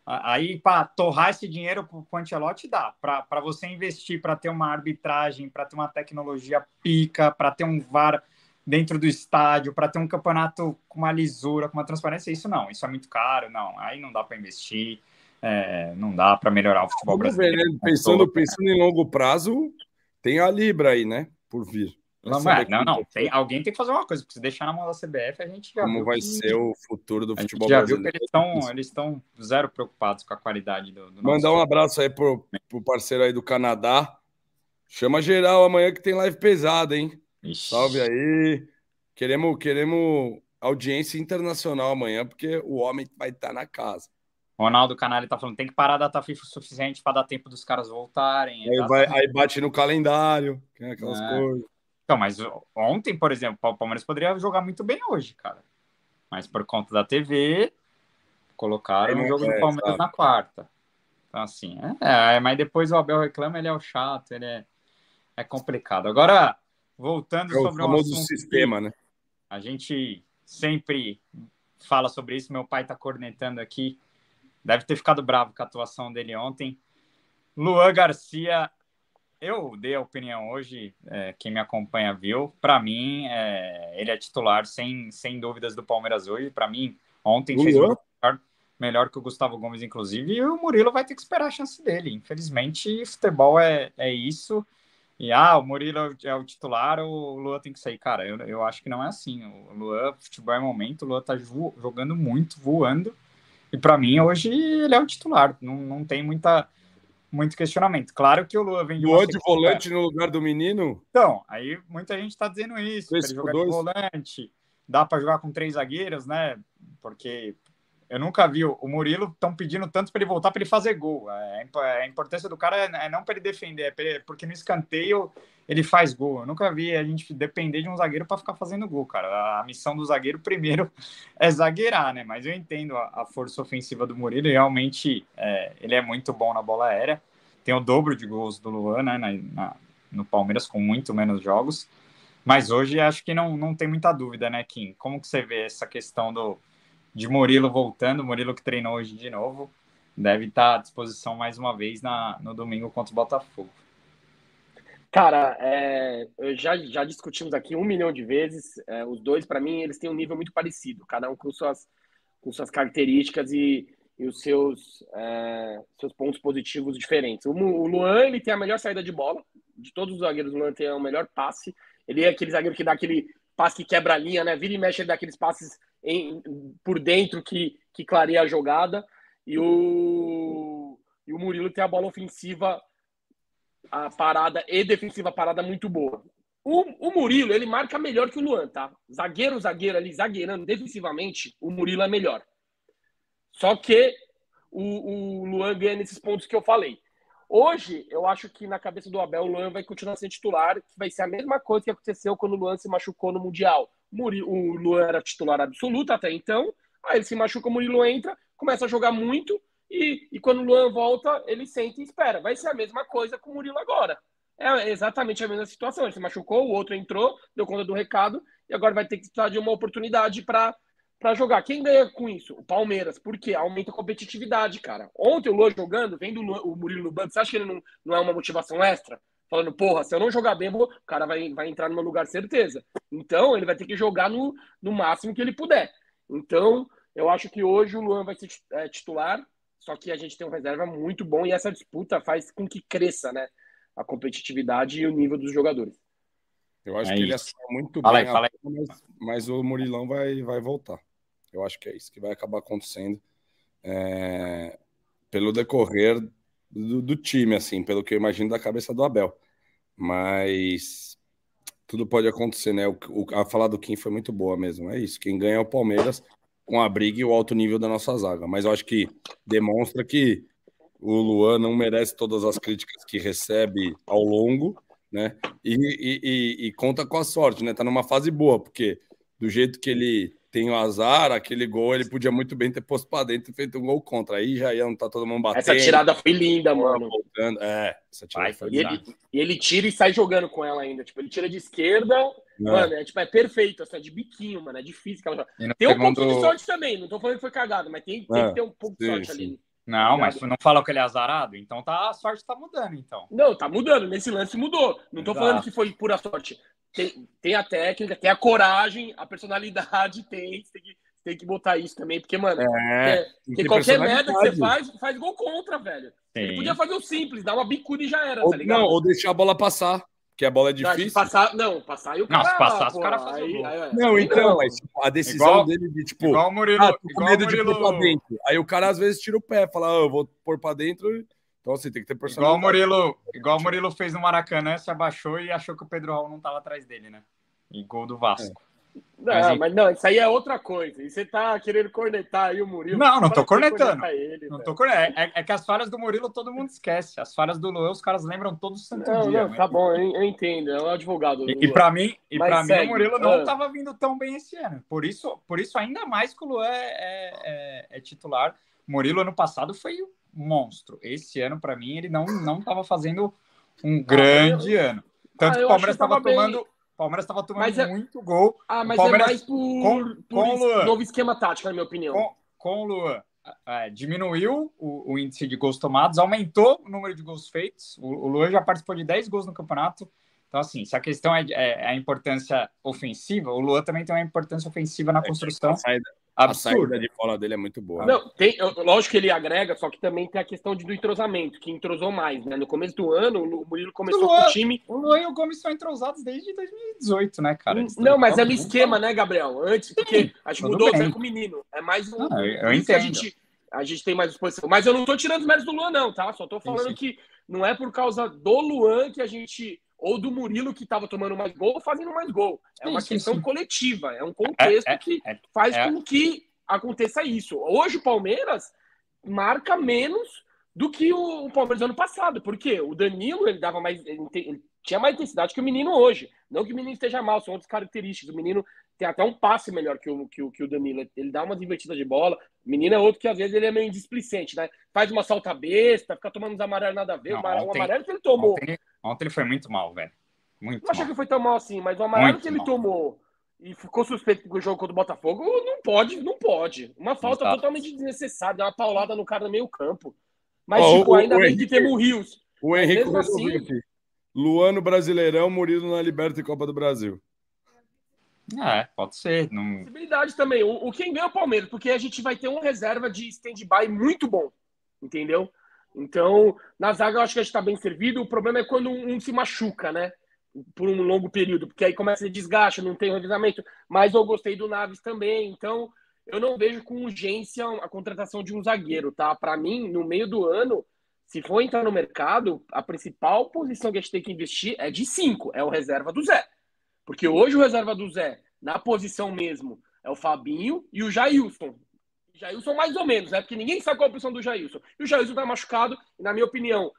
Aí, para torrar esse dinheiro para o Ancelotti, dá. Para você investir, para ter uma arbitragem, para ter uma tecnologia pica, para ter um VAR dentro do estádio, para ter um campeonato com uma lisura, com uma transparência, isso não. Isso é muito caro, não. Aí não dá para investir, é, não dá para melhorar o futebol Vamos brasileiro. Ver, né? Pensando, pensando em longo prazo, tem a Libra aí, né? Por vir. Não, não, não. Tem, alguém tem que fazer uma coisa, porque se deixar na mão da CBF, a gente já Como vai que, ser o futuro do futebol já brasileiro. Viu que eles estão zero preocupados com a qualidade do, do Mandar um abraço aí pro, pro parceiro aí do Canadá. Chama geral amanhã que tem live pesada, hein? Ixi. Salve aí. Queremos, queremos audiência internacional amanhã, porque o homem vai estar tá na casa. Ronaldo Canali tá falando, tem que parar a data FIFA o suficiente para dar tempo dos caras voltarem. Aí, vai, aí bate no calendário, aquelas é. coisas. Então, mas ontem, por exemplo, o Palmeiras poderia jogar muito bem hoje, cara. Mas por conta da TV, colocaram o jogo é, do Palmeiras sabe. na quarta. Então, assim, é, é, mas depois o Abel reclama, ele é o chato, ele é, é complicado. Agora, voltando é sobre o famoso um sistema, né? A gente sempre fala sobre isso, meu pai está cornetando aqui, deve ter ficado bravo com a atuação dele ontem. Luan Garcia, eu dei a opinião hoje, é, quem me acompanha viu. Para mim, é, ele é titular sem, sem dúvidas do Palmeiras hoje. Para mim, ontem fez um melhor que o Gustavo Gomes, inclusive, e o Murilo vai ter que esperar a chance dele. Infelizmente, futebol é, é isso. E ah, o Murilo é o titular, o Lua tem que sair. Cara, eu, eu acho que não é assim. O Lua, futebol é momento, o Lua tá jogando muito, voando. E para mim, hoje, ele é o titular. Não, não tem muita, muito questionamento. Claro que o Lua vem de. De volante no lugar do menino? Então, aí muita gente tá dizendo isso. Ele jogar de volante. Dá para jogar com três zagueiros, né? Porque eu nunca vi o Murilo estão pedindo tanto para ele voltar para ele fazer gol. É, a importância do cara é, é não para ele defender, é porque no escanteio ele faz gol. Eu nunca vi a gente depender de um zagueiro para ficar fazendo gol, cara. A missão do zagueiro primeiro é zagueirar, né? Mas eu entendo a, a força ofensiva do Murilo e realmente é, ele é muito bom na bola aérea. Tem o dobro de gols do Luan, né? Na, na, no Palmeiras com muito menos jogos. Mas hoje acho que não, não tem muita dúvida, né, Kim? Como que você vê essa questão do de Murilo voltando, Murilo que treinou hoje de novo, deve estar à disposição mais uma vez na, no domingo contra o Botafogo. Cara, é, já, já discutimos aqui um milhão de vezes. É, os dois, para mim, eles têm um nível muito parecido, cada um com suas, com suas características e, e os seus, é, seus pontos positivos diferentes. O, o, Luan, ele tem a melhor saída de bola. De todos os zagueiros, o Luan tem o melhor passe. Ele é aquele zagueiro que dá aquele passe que quebra a linha, né? Vira e mexe, ele dá aqueles passes em, por dentro que, que clareia a jogada. E o, e o Murilo tem a bola ofensiva, a parada e defensiva parada muito boa. O, o Murilo, ele marca melhor que o Luan, tá? Zagueiro, zagueiro ali, zagueirando defensivamente, o Murilo é melhor. Só que o, o Luan ganha nesses pontos que eu falei. Hoje, eu acho que na cabeça do Abel, o Luan vai continuar sendo titular, que vai ser a mesma coisa que aconteceu quando o Luan se machucou no Mundial. O Luan era titular absoluto até então, aí ele se machuca, o Murilo entra, começa a jogar muito, e, e quando o Luan volta, ele sente e espera. Vai ser a mesma coisa com o Murilo agora. É exatamente a mesma situação. Ele se machucou, o outro entrou, deu conta do recado, e agora vai ter que precisar de uma oportunidade para jogar. Quem ganha com isso? O Palmeiras. Por quê? Aumenta a competitividade, cara. Ontem o Luan jogando, vendo o Murilo no banco, você acha que ele não, não é uma motivação extra? Falando, porra, se eu não jogar bem, o cara vai, vai entrar no meu lugar, certeza. Então, ele vai ter que jogar no, no máximo que ele puder. Então, eu acho que hoje o Luan vai ser é, titular, só que a gente tem um reserva muito bom e essa disputa faz com que cresça, né? A competitividade e o nível dos jogadores. Eu acho é que isso. ele assina muito fala bem, aí, fala aí. Mas, mas, o Murilão vai, vai voltar. Eu acho que é isso que vai acabar acontecendo é, pelo decorrer do, do, time, assim, pelo que eu imagino da cabeça do Abel. Mas tudo pode acontecer, né? O, o, a falar do Kim foi muito boa mesmo. É isso. Quem ganha é o Palmeiras com a briga e o alto nível da nossa zaga. Mas eu acho que demonstra que o Luan não merece todas as críticas que recebe ao longo né? E, e, e, e, conta com a sorte, né? Tá numa fase boa, porque do jeito que ele tem o azar, aquele gol ele podia muito bem ter posto para dentro e feito um gol contra. Aí já ia não tá todo mundo batendo. Essa tirada foi linda, mano. Voltando. É, essa tirada Ai, foi e ele, e ele tira e sai jogando com ela ainda. Tipo, ele tira de esquerda, é. mano, é, tipo, é perfeito, assim, é de biquinho, mano. É difícil. Aquela... Tem um pouco de sorte também, não tô falando que foi cagado, mas tem, tem é, que ter um pouco sim, de sorte sim. ali. Não, mas tu não falou que ele é azarado? Então tá, a sorte tá mudando, então. Não, tá mudando. Nesse lance mudou. Não tô Exato. falando que foi pura sorte. Tem, tem a técnica, tem a coragem, a personalidade, tem. Tem que, tem que botar isso também, porque, mano, é, é, qualquer merda que você faz, faz gol contra, velho. Sim. Ele podia fazer o simples, dar uma bicuda e já era, ou, tá ligado? Não, ou deixar a bola passar. Que a bola é difícil. Passar, não, passar e o cara. Não, se passasse, o cara faz aí, aí, Não, então, mas tipo, a decisão igual, dele de, tipo, igual o Murilo, ah, com medo de pôr pra dentro. Aí o cara às vezes tira o pé, fala, ah, eu vou pôr pra dentro. Então, assim, tem que ter personalidade. Igual o Murilo, igual o Murilo fez no Maracanã, se abaixou e achou que o Pedro Raul não tava atrás dele, né? E gol do Vasco. Não, mas, mas, não, isso aí é outra coisa. E você tá querendo cornetar aí o Murilo. Não, não tô cornetando. Ele, não tô cornetando. É, é, que as falhas do Murilo todo mundo esquece. As falhas do Luan, os caras lembram todo santo não, dia. Não, mas... tá bom, eu, eu, entendo. É um advogado. E, e para mim, e para mim o Murilo não ah. tava vindo tão bem esse ano. Por isso, por isso ainda mais que o Luan é, é, é, é titular. O Murilo ano passado foi um monstro. Esse ano, para mim, ele não, não tava fazendo um grande ah, eu... ano. Tanto ah, que o Palmeiras estava tomando o Palmeiras estava tomando é... muito gol. Ah, mas é Palmeiras... é mais por, com, por com Luan, novo esquema tático, na minha opinião. Com, com o Luan, é, diminuiu o, o, índice de gols tomados, aumentou o número de gols feitos. O, o Luan já participou de 10 gols no campeonato. Então, assim, se a questão é, é, é a importância ofensiva, o Luan também tem uma importância ofensiva na é, construção. Saída, a saída de bola dele é muito boa. Não, tem, lógico que ele agrega, só que também tem a questão de, do entrosamento, que entrosou mais, né? No começo do ano, o Murilo começou o Luan, com o time. O Luan e o Gomes são entrosados desde 2018, né, cara? Eles não, mas é no esquema, né, Gabriel? Antes, porque a gente mudou bem. com o menino. É mais um. Ah, eu, eu entendo. A gente, a gente tem mais disposição. Mas eu não tô tirando os méritos do Luan, não, tá? Só tô falando sim, sim. que não é por causa do Luan que a gente ou do Murilo que estava tomando mais gol fazendo mais gol. É uma sim, questão sim. coletiva, é um contexto é, é, que é, faz é. com que aconteça isso. Hoje o Palmeiras marca menos do que o, Palmeiras ano passado. porque O Danilo ele dava mais. Ele tinha mais intensidade que o menino hoje. Não que o menino esteja mal, são outras características. O menino tem até um passe melhor que o, que o, que o Danilo. Ele dá umas invertidas de bola. O menino é outro que às vezes ele é meio displicente, né? Faz uma salta besta, fica tomando uns amarelos nada a ver. Não, o ontem, amarelo que ele tomou. Ontem, ontem, ele foi muito mal, velho. Muito não achei que foi tão mal assim, mas o amarelo muito que ele mal. tomou e ficou suspeito com o jogo contra o Botafogo, não pode, não pode. Uma falta Exato. totalmente desnecessária, uma paulada no cara no meio campo. Mas, oh, tipo, o, ainda o bem Henrique, que temos o Rios. O Henrique assim, aqui. Luano Brasileirão, Murilo na Liberta e Copa do Brasil. É, pode ser. Não... Possibilidade também. O, o quem ganha é o Palmeiras, porque a gente vai ter uma reserva de stand-by muito bom. Entendeu? Então, na zaga eu acho que a gente está bem servido. O problema é quando um, se machuca, né? por um longo período, porque aí começa a desgaste, não tem revezamento. Mas eu gostei do Naves também, então eu não vejo com urgência a contratação de um zagueiro, tá? Para mim, no meio do ano, se for entrar no mercado, a principal posição que a gente tem que investir é de cinco, é o reserva do Zé. Porque hoje o reserva do Zé, na posição mesmo, é o Fabinho e o Jailson. Jailson mais ou menos, né? Porque ninguém sabe qual é a posição do Jailson. E o Jailson tá machucado, e na minha opinião,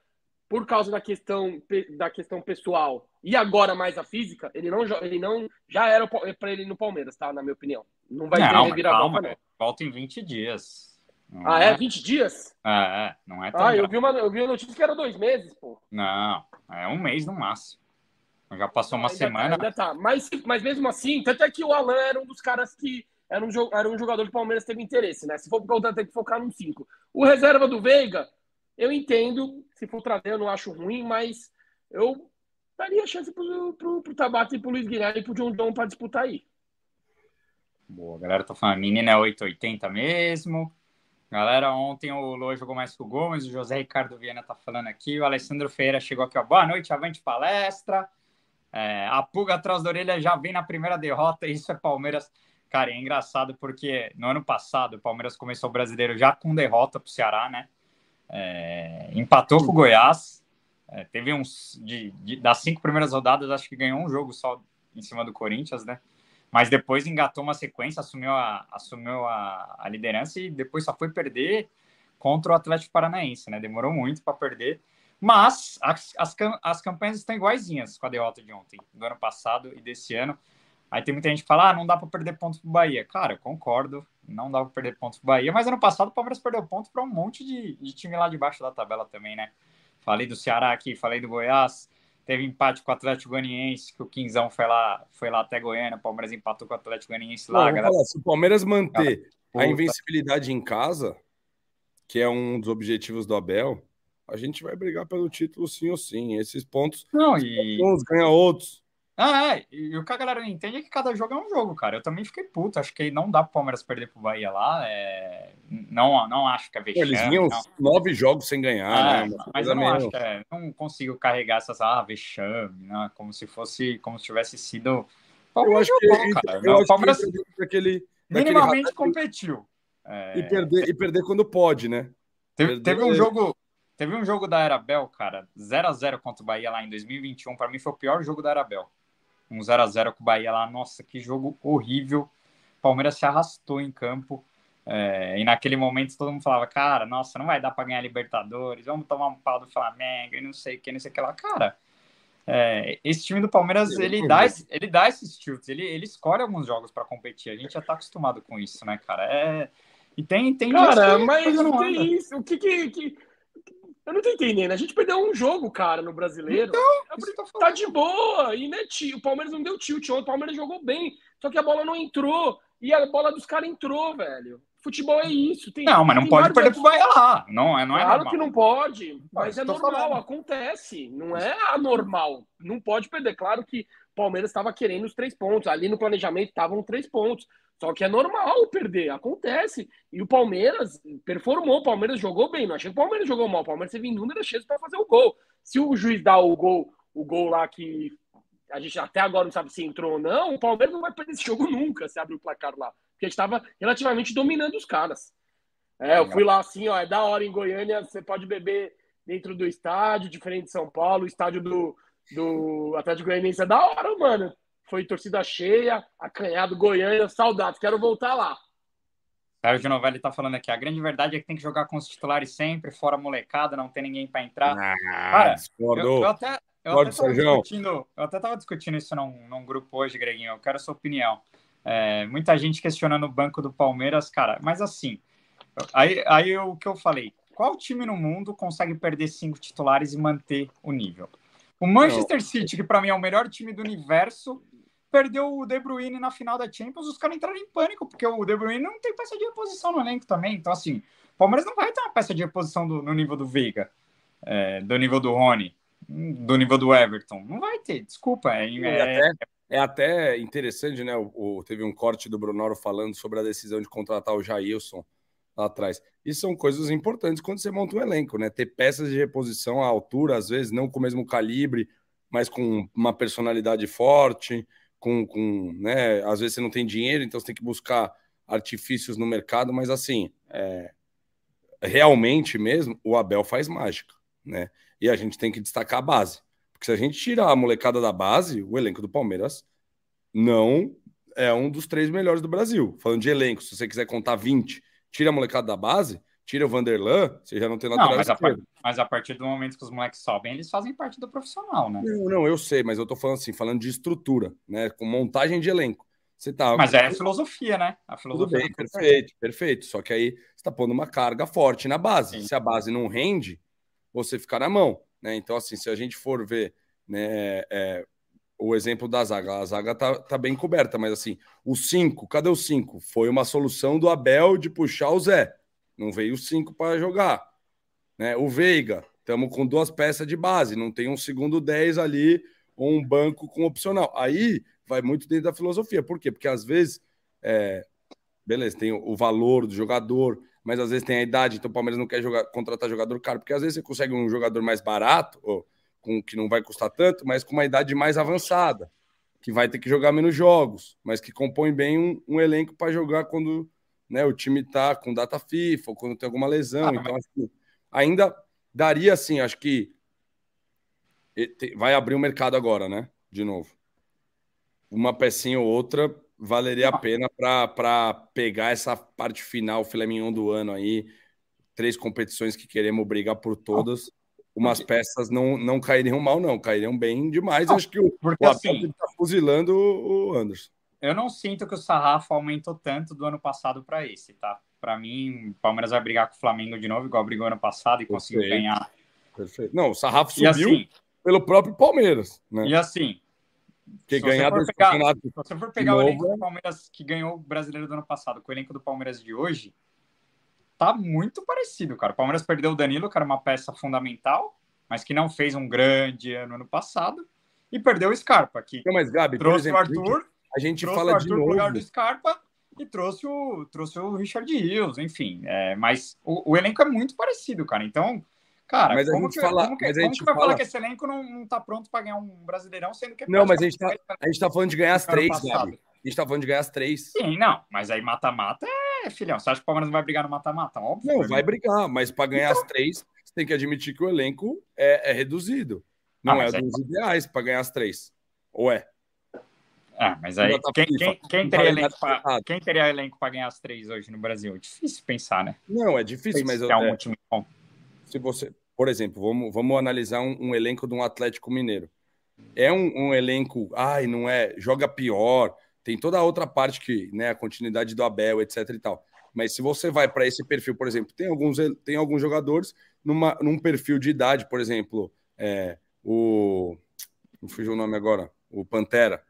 por causa da questão, da questão pessoal e agora mais a física, ele não, ele não já era para ele no Palmeiras, tá? Na minha opinião. Não vai não, ter reviravolta, não. Volta em 20 dias. Não ah, é? é? 20 dias? É, é. Não é tão Ah, eu vi, uma, eu vi uma notícia que era dois meses, pô. Não, é um mês no máximo. Já passou uma ainda, semana. Ainda tá. Mas, mas mesmo assim, tanto é que o Alan era um dos caras que era um, era um jogador do Palmeiras que teve interesse, né? Se for por conta, tem que focar num 5. O reserva do Veiga, eu entendo, se for trazer, eu não acho ruim, mas eu daria chance pro, pro, pro Tabata e pro Luiz Guilherme e pro John John para disputar aí. Boa, galera tá falando, menina é 880 mesmo. Galera, ontem o Lô jogou mais que o Gomes, o José Ricardo Viana tá falando aqui, o Alessandro Ferreira chegou aqui, ó. Boa noite, avante palestra. É, a pulga atrás da orelha já vem na primeira derrota, isso é Palmeiras. Cara, é engraçado porque no ano passado o Palmeiras começou o brasileiro já com derrota pro Ceará, né? É, empatou com o Goiás. É, teve uns. De, de, das cinco primeiras rodadas, acho que ganhou um jogo só em cima do Corinthians, né? Mas depois engatou uma sequência, assumiu a, assumiu a, a liderança e depois só foi perder contra o Atlético Paranaense, né? Demorou muito para perder. Mas as, as, as campanhas estão iguaizinhas com a derrota de ontem, do ano passado e desse ano. Aí tem muita gente que fala, ah, não dá para perder pontos pro Bahia. Cara, eu concordo, não dá para perder pontos pro Bahia, mas ano passado o Palmeiras perdeu pontos para um monte de, de, time lá de baixo da tabela também, né? Falei do Ceará aqui, falei do Goiás, teve empate com o Atlético Goianiense, que o Quinzão foi lá, foi lá até Goiânia, o Palmeiras empatou com o Atlético Goianiense lá. Não, galera... falar, se o Palmeiras manter a invencibilidade em casa, que é um dos objetivos do Abel, a gente vai brigar pelo título sim ou sim. Esses pontos, não, e... uns ganha outros. Ah, é. E o que a galera não entende é que cada jogo é um jogo, cara. Eu também fiquei puto. Acho que não dá pro Palmeiras perder pro Bahia lá. É... Não, não acho que é vexame. Eles vinham não. nove jogos sem ganhar, ah, né? Mas eu não acho que é... Não consigo carregar essas, ah, vexame, né? Como se fosse, como se tivesse sido... Eu acho que, cara. Eu, Palmeiras daquele, minimamente competiu. É... E, perder, e perder quando pode, né? Teve, teve um jogo... Teve um jogo da Arabel, cara, 0 a 0 contra o Bahia lá em 2021. Para mim foi o pior jogo da Arabel. Um 0 a 0 com o Bahia lá. Nossa, que jogo horrível. O Palmeiras se arrastou em campo. É, e naquele momento todo mundo falava, cara, nossa, não vai dar para ganhar Libertadores, vamos tomar um pau do Flamengo e não sei o que, não sei o que lá. Cara, é, esse time do Palmeiras, ele dá, ele dá esses tilts, ele, ele escolhe alguns jogos para competir. A gente já tá acostumado com isso, né, cara? É, e tem, tem Cara, mas não tem isso. O que que, que, Eu não tô entendendo. A gente perdeu um jogo, cara, no brasileiro. Então, tá de boa. E né, o Palmeiras não deu tilt ontem. O Palmeiras jogou bem. Só que a bola não entrou. E a bola dos caras entrou, velho. Futebol é isso. Tem, não, mas não pode perder pro Bahia lá. Não, é, não é claro normal. que não pode, mas é normal, falando. acontece. Não é anormal. Não pode perder. Claro que Palmeiras estava querendo os três pontos. Ali no planejamento estavam três pontos. Só que é normal perder, acontece. E o Palmeiras performou, o Palmeiras jogou bem. Não achei que o Palmeiras jogou mal. O Palmeiras teve inúmeras chances para fazer o gol. Se o juiz dá o gol, o gol lá que a gente até agora não sabe se entrou ou não, o Palmeiras não vai perder esse jogo nunca se abre o placar lá. Porque a gente estava relativamente dominando os caras. É, eu fui lá assim, ó, é da hora em Goiânia, você pode beber dentro do estádio, diferente de São Paulo, o estádio do, do Atlético Goianiense é da hora, mano. Foi torcida cheia, acanhado Goiânia, saudades, quero voltar lá. Sérgio Novelli tá falando aqui, a grande verdade é que tem que jogar com os titulares sempre, fora molecada, não tem ninguém para entrar. Ah, Cara, eu, eu, até, eu até, tava discutindo, eu até tava discutindo isso num, num grupo hoje, Greginho. Eu quero a sua opinião. É, muita gente questionando o banco do Palmeiras, cara. Mas assim, aí, aí o que eu falei: qual time no mundo consegue perder cinco titulares e manter o nível? O Manchester City, que para mim é o melhor time do universo, perdeu o De Bruyne na final da Champions. Os caras entraram em pânico, porque o De Bruyne não tem peça de reposição no elenco também. Então, assim, o Palmeiras não vai ter uma peça de reposição do, no nível do Veiga, é, do nível do Rony do nível do Everton. Não vai ter, desculpa. É, é, até, é até interessante, né? O, o, teve um corte do Brunoro falando sobre a decisão de contratar o Jailson lá atrás. E são coisas importantes quando você monta um elenco, né? Ter peças de reposição à altura, às vezes não com o mesmo calibre, mas com uma personalidade forte, com, com né? Às vezes você não tem dinheiro, então você tem que buscar artifícios no mercado, mas assim, é, realmente mesmo, o Abel faz mágica, né? E a gente tem que destacar a base. Porque se a gente tirar a molecada da base, o elenco do Palmeiras não é um dos três melhores do Brasil. Falando de elenco, se você quiser contar 20, tira a molecada da base, tira o Vanderlan, você já não tem lateral não, mas, a par... mas a partir do momento que os moleques sobem, eles fazem parte do profissional, né? Não, não, eu sei, mas eu tô falando assim, falando de estrutura, né? Com montagem de elenco. Você tá... Mas é a filosofia, né? A filosofia bem, perfeito, perfeito. Só que aí você tá pondo uma carga forte na base. Sim. Se a base não rende, você ficar na mão. Né? Então, assim, se a gente for ver né, é, o exemplo da zaga, a zaga tá, tá bem coberta, mas assim, o 5, cadê o 5? Foi uma solução do Abel de puxar o Zé. Não veio o 5 para jogar. Né? O Veiga, estamos com duas peças de base, não tem um segundo 10 ali ou um banco com opcional. Aí vai muito dentro da filosofia. Por quê? Porque às vezes, é, beleza, tem o valor do jogador, mas às vezes tem a idade, então o Palmeiras não quer jogar, contratar jogador caro, porque às vezes você consegue um jogador mais barato, ou com, que não vai custar tanto, mas com uma idade mais avançada, que vai ter que jogar menos jogos, mas que compõe bem um, um elenco para jogar quando né, o time está com data FIFA, ou quando tem alguma lesão. Ah, então, mas... assim, ainda daria assim, acho que vai abrir o mercado agora, né? De novo. Uma pecinha ou outra valeria a pena para pegar essa parte final, filé mignon do ano aí, três competições que queremos brigar por todas. Umas peças não, não cairiam mal, não, cairiam bem demais. Acho que o, porque, o assim, está fuzilando o Anderson. Eu não sinto que o sarrafo aumentou tanto do ano passado para esse, tá? Para mim, o Palmeiras vai brigar com o Flamengo de novo, igual brigou ano passado e Perfeito. conseguiu ganhar. Perfeito. Não, o sarrafo subiu assim, pelo próprio Palmeiras. Né? E assim, que ganhar dois pegar. Se você for pegar o elenco do Palmeiras que ganhou o brasileiro do ano passado com o elenco do Palmeiras de hoje, tá muito parecido, cara. O Palmeiras perdeu o Danilo, que era uma peça fundamental, mas que não fez um grande ano ano passado, e perdeu o Scarpa, que não, mas, Gabi, trouxe exemplo, o Arthur. A gente, a gente fala de novo. lugar do Scarpa e trouxe o, trouxe o Richard Rios, enfim. É, mas o, o elenco é muito parecido, cara. Então, Cara, mas como, que, fala, como, que, como que vai fala... falar que esse elenco não, não tá pronto para ganhar um Brasileirão, sendo que... É não, mas a gente, tá, a gente tá falando de ganhar as três, Gabi. A gente tá falando de ganhar as três. Sim, não, mas aí mata-mata é, filhão. Você acha que o Palmeiras não vai brigar no mata-mata? Óbvio. Não, vai brigar, mas para ganhar então... as três, você tem que admitir que o elenco é, é reduzido. Não ah, é dos ideais para ganhar as três. Ou é? Ah, mas aí quem, quem, quem, teria elenco pra, quem teria elenco para ganhar as três hoje no Brasil? É difícil pensar, né? Não, é difícil, mas é um é, time bom. Se você, por exemplo, vamos, vamos analisar um, um elenco de um Atlético Mineiro. É um, um, elenco, ai, não é, joga pior, tem toda a outra parte que, né, a continuidade do Abel, etc e tal. Mas se você vai para esse perfil, por exemplo, tem alguns, tem alguns jogadores numa, num perfil de idade, por exemplo, é, o. Não fugiu o nome agora, o Pantera.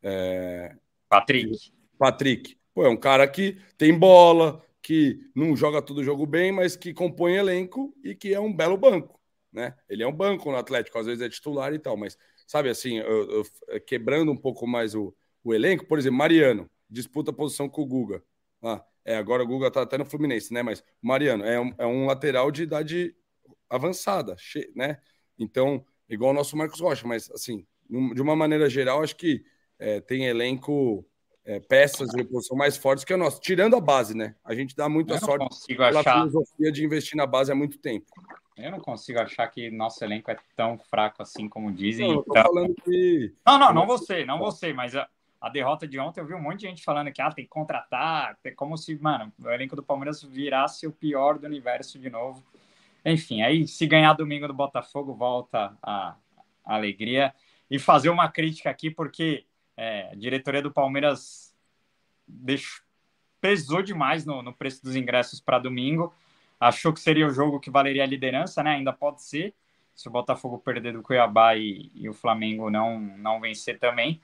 É, Patrick. Patrick. Pô, é um cara que tem bola, que não joga todo jogo bem, mas que compõe elenco e que é um belo banco, né? Ele é um banco no Atlético, às vezes é titular e tal, mas sabe assim, eu, eu, é, quebrando um pouco mais o, o elenco, por exemplo, Mariano disputa a posição com o Guga. Ah, é, agora o Guga tá até no Fluminense, né? Mas Mariano é um, é um lateral de idade avançada, né? Então, igual o nosso Marcos Rocha, mas assim, de uma maneira geral, acho que é, tem elenco é, peças de reposição mais fortes que a nossa, tirando a base, né? A gente dá muita sorte pela achar... filosofia de investir na base há muito tempo. Eu não consigo achar que nosso elenco é tão fraco assim como dizem. Não, então... falando que. Não, não, não você, não você, mas a, derrota de ontem eu vi um monte de gente falando que ah, tem que contratar, é como se, mano, o elenco do Palmeiras virasse o pior do universo de novo. Enfim, aí se ganhar domingo do Botafogo, volta a, a alegria. E fazer uma crítica aqui, porque é, a diretoria do Palmeiras deixou, pesou demais no, no preço dos ingressos para domingo. Achou que seria o jogo que valeria a liderança, né? Ainda pode ser, se o Botafogo perder do Cuiabá e, e o Flamengo não, não vencer também.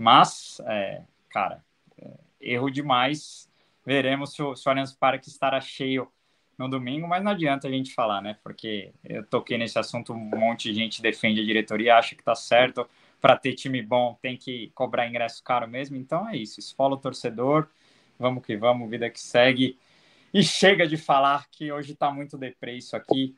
Mas, é, cara, é, erro demais. Veremos se o, se o Allianz Parque estará cheio no domingo, mas não adianta a gente falar, né? Porque eu toquei nesse assunto, um monte de gente defende a diretoria, acha que tá certo para ter time bom tem que cobrar ingresso caro mesmo. Então é isso. Esfola o torcedor. Vamos que vamos, vida que segue. E chega de falar que hoje está muito deprê isso aqui.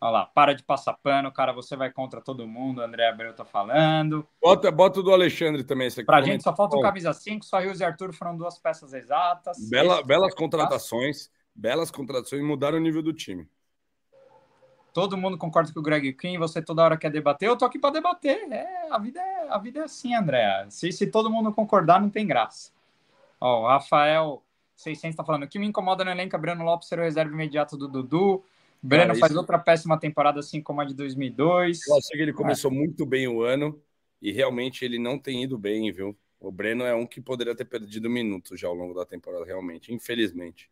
Olha lá, para de passar pano, cara, você vai contra todo mundo, André Abreu tá falando. Bota, bota do Alexandre também. Esse aqui pra gente só falta o camisa 5, só Rios e Arthur foram duas peças exatas. Bela, belas contratações, belas contratações mudaram o nível do time. Todo mundo concorda com o Greg Quinn, você toda hora quer debater, eu tô aqui para debater. É, a vida é, a vida é assim, André. Se, se todo mundo concordar, não tem graça. Ó, o Rafael 600 tá falando, o que me incomoda no elenco é Breno Lopes ser o reserva imediato do Dudu. Breno Cara, faz isso... outra péssima temporada, assim como a de 2002. Eu achei que ele começou é. muito bem o ano e realmente ele não tem ido bem, viu? O Breno é um que poderia ter perdido minutos já ao longo da temporada, realmente. Infelizmente.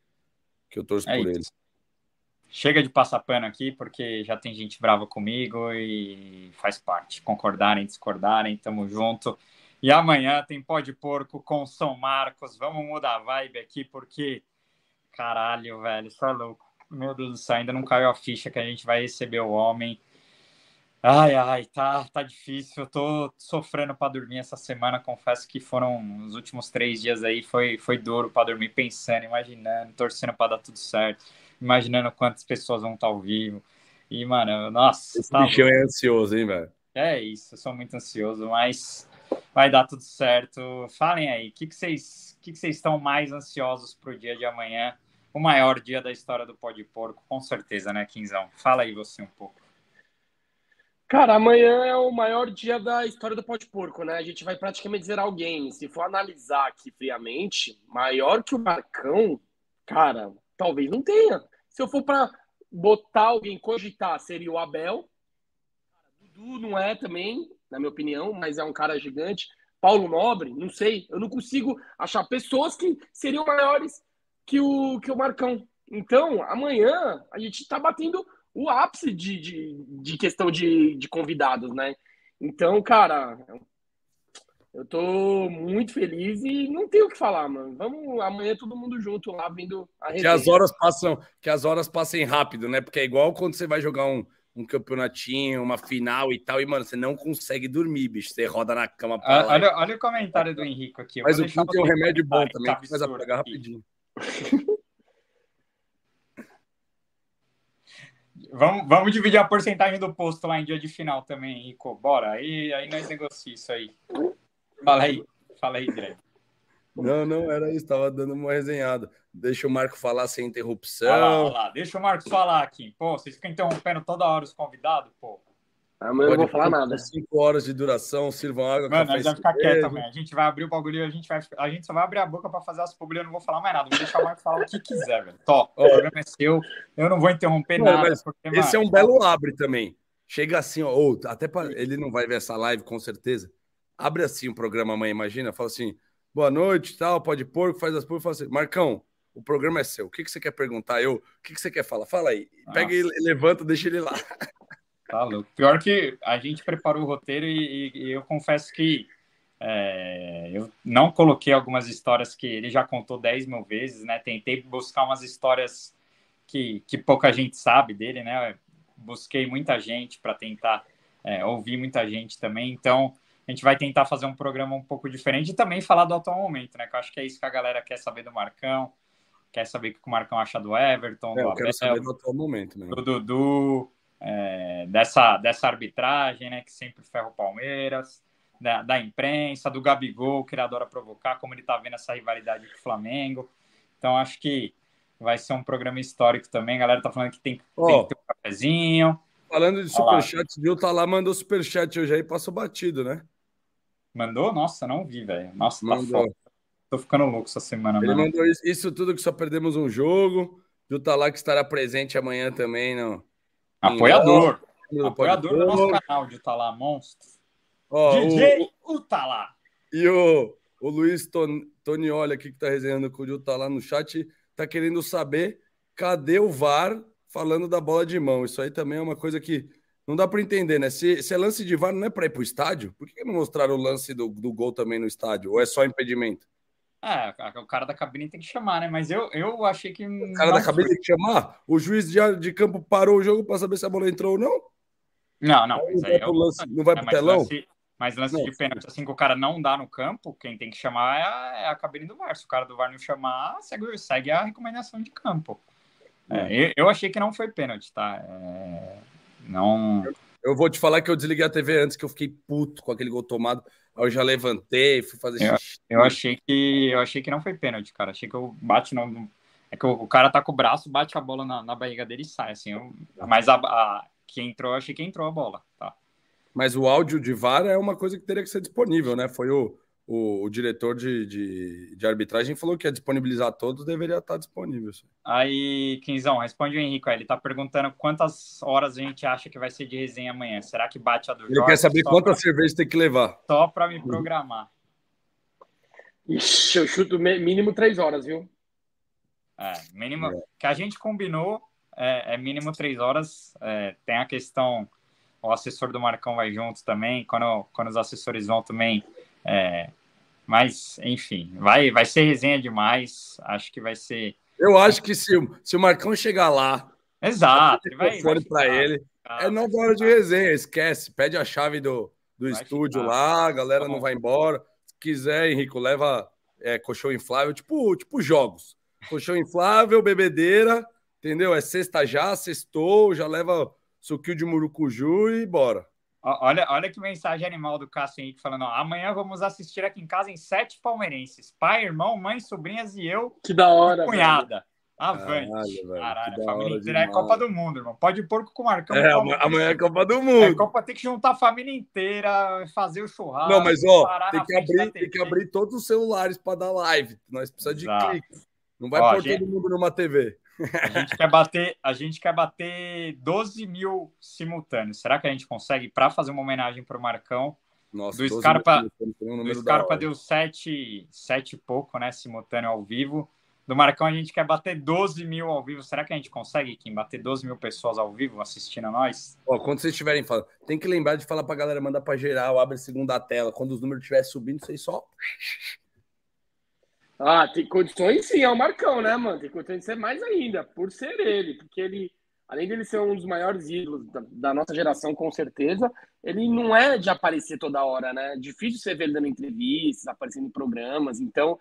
Que eu torço é por isso. ele chega de passar pano aqui, porque já tem gente brava comigo e faz parte. Concordarem, discordarem, tamo junto. E amanhã tem pó de porco com São Marcos. Vamos mudar a vibe aqui, porque caralho, velho, só é louco. Meu Deus do céu, ainda não caiu a ficha que a gente vai receber o homem. Ai, ai, tá, tá difícil. Eu tô sofrendo para dormir essa semana. Confesso que foram os últimos três dias aí, foi, foi duro para dormir, pensando, imaginando, torcendo para dar tudo certo imaginando quantas pessoas vão estar ao vivo. E, mano, nossa. Esse tá bichão é ansioso, hein, velho? É isso, eu sou muito ansioso, mas vai dar tudo certo. Falem aí, o que, que, vocês, que, que vocês estão mais ansiosos pro dia de amanhã? O maior dia da história do Pó de Porco, com certeza, né, Quinzão? Fala aí você um pouco. Cara, amanhã é o maior dia da história do Pó de Porco, né? A gente vai praticamente zerar o game. Se for analisar aqui friamente, maior que o Marcão, cara, talvez não tenha. Se eu for para botar alguém cogitar, seria o Abel. Dudu não é também, na minha opinião, mas é um cara gigante. Paulo Nobre, não sei. Eu não consigo achar pessoas que seriam maiores que o, que o Marcão. Então, amanhã a gente está batendo o ápice de, de, de questão de, de convidados, né? Então, cara, eu tô muito feliz e não tenho o que falar, mano. Vamos amanhã todo mundo junto lá vendo a resenha. Que as horas passam, que as horas passem rápido, né? Porque é igual quando você vai jogar um, um campeonatinho, uma final e tal, e, mano, você não consegue dormir, bicho. Você roda na cama pra ah, olha, olha, o comentário do Henrique aqui. Mas o Kim tem um remédio bom também, que faz apagar rapidinho. Vamos, vamos dividir a porcentagem do posto lá em dia de final também, Henrico. Bora, aí, aí nós negociamos isso aí. Fala aí, fala aí, Greg. Não, não, era isso, estava dando uma resenhada. Deixa o Marco falar sem interrupção. Olha lá, olha lá. Deixa o Marcos falar aqui. Pô, vocês ficam interrompendo toda hora os convidados, pô. Amanhã eu não vou falar nada. Cinco horas de duração, sirvam água. Mano, nós vamos ficar quieto também. A gente vai abrir o bagulho, a gente, vai, a gente só vai abrir a boca pra fazer as publi, eu não vou falar mais nada. Vou deixar o Marco falar o que quiser, velho. Tó, o programa é seu, eu não vou interromper não, nada. Porque, esse mano, é um belo abre também. Chega assim, ó, ou até para ele não vai ver essa live com certeza. Abre assim o programa amanhã, imagina, fala assim: boa noite, tal, pode pôr, faz as pôr, fala assim, Marcão, o programa é seu. O que, que você quer perguntar? Eu, o que, que você quer falar? Fala aí. Pega e levanta, deixa ele lá. Tá louco. Pior que a gente preparou o roteiro e, e, e eu confesso que é, eu não coloquei algumas histórias que ele já contou 10 mil vezes, né? Tentei buscar umas histórias que, que pouca gente sabe dele, né? Busquei muita gente para tentar é, ouvir muita gente também. Então, a gente vai tentar fazer um programa um pouco diferente e também falar do atual momento, né? Que eu acho que é isso que a galera quer saber do Marcão, quer saber o que o Marcão acha do Everton, é, do Abel, saber do atual momento, né? do Dudu, é, dessa, dessa arbitragem, né? Que sempre ferra o Palmeiras, da, da imprensa, do Gabigol, que ele adora provocar, como ele tá vendo essa rivalidade com o Flamengo. Então, acho que vai ser um programa histórico também. A galera tá falando que tem, oh, tem que ter um cafezinho. Falando de superchat, viu? Tá lá, mandou superchat hoje aí, passou batido, né? Mandou? Nossa, não vi, velho. Nossa, tá mandou. foda. Tô ficando louco essa semana, Ele mano. mandou isso, isso, tudo que só perdemos um jogo. Viu, tá lá que estará presente amanhã também, não. Apoiador. Apoiador do nosso canal de Utalá Monstro. Ó, DJ o, Utalá. E o, o Luiz Ton, Tonioli aqui que tá resenhando com o Utalá no chat, tá querendo saber cadê o VAR falando da bola de mão. Isso aí também é uma coisa que não dá para entender, né? Se, se é lance de VAR não é para ir pro estádio, por que não mostraram o lance do, do gol também no estádio? Ou é só impedimento? É, o cara da cabine tem que chamar, né? Mas eu, eu achei que. O cara da cabine tem que chamar? O juiz de, de campo parou o jogo para saber se a bola entrou ou não? Não, não. Não, vai pro, lance, não vai pro é, telão? Lance, mas lance não, de pênalti, assim que o cara não dá no campo, quem tem que chamar é a, é a cabine do VAR. Se o cara do VAR não chamar, segue, segue a recomendação de campo. É, eu, eu, achei que não foi pênalti, tá? É, não. Eu, eu vou te falar que eu desliguei a TV antes, que eu fiquei puto com aquele gol tomado. Aí eu já levantei, fui fazer eu, xixi. Eu achei que eu achei que não foi pênalti, cara. Achei que eu bate no. É que o, o cara tá com o braço, bate a bola na, na barriga dele e sai, assim. Eu, mas a, a, que entrou, eu achei que entrou a bola, tá? Mas o áudio de VAR é uma coisa que teria que ser disponível, né? Foi o, o, o diretor de, de, de, arbitragem falou que ia disponibilizar todos, deveria estar disponível. Aí, Quinzão, responde o Henrique. Ele está perguntando quantas horas a gente acha que vai ser de resenha amanhã. Será que bate a do Ele Jorge, quer saber quantas pra... cervejas tem que levar. Só para me programar. Ixi, eu chuto mínimo três horas, viu? É, mínimo. É. que a gente combinou é, é mínimo três horas. É, tem a questão. O assessor do Marcão vai junto também. Quando, quando os assessores vão também é, mas, enfim, vai, vai ser resenha demais. Acho que vai ser. Eu acho que se, se o Marcão chegar lá. Exato, vai. vai para ele. é nove horas de resenha, esquece. Pede a chave do, do estúdio ficar. lá, a galera tá não vai embora. Se quiser, Henrico, leva é, colchão inflável, tipo, tipo jogos. Colchão inflável, bebedeira, entendeu? É sexta já, sextou, já leva suquinho de murucuju e bora. Olha, olha que mensagem animal do Cássio Henrique falando: ó, amanhã vamos assistir aqui em casa em sete palmeirenses. Pai, irmão, mãe, sobrinhas e eu. Que da hora. Cunhada. Avante. Caralho, Caralho a família inteira é Copa do Mundo, irmão. Pode pôr com o Marcão. É, amanhã é Copa do Mundo. É Copa tem que juntar a família inteira, fazer o churrasco. Não, mas ó, tem que, abrir, tem que abrir todos os celulares para dar live. Nós precisamos de clique. Não vai ó, pôr gente... todo mundo numa TV. A gente quer bater, a gente quer bater 12 mil simultâneos. Será que a gente consegue para fazer uma homenagem para o Marcão? Nossa, do Scarpa, um do Scarpa deu 7, 7 e pouco, né? Simultâneo ao vivo. Do Marcão a gente quer bater 12 mil ao vivo. Será que a gente consegue, Kim, bater 12 mil pessoas ao vivo assistindo a nós? Ó, quando vocês estiverem falando, tem que lembrar de falar para a galera mandar para geral, abre a segunda tela. Quando os números estiverem subindo, vocês só ah, tem condições sim, é o Marcão, né, mano? Tem condições de ser mais ainda, por ser ele, porque ele, além dele ser um dos maiores ídolos da, da, nossa geração, com certeza, ele não é de aparecer toda hora, né? Difícil você ver ele dando entrevistas, aparecendo em programas, então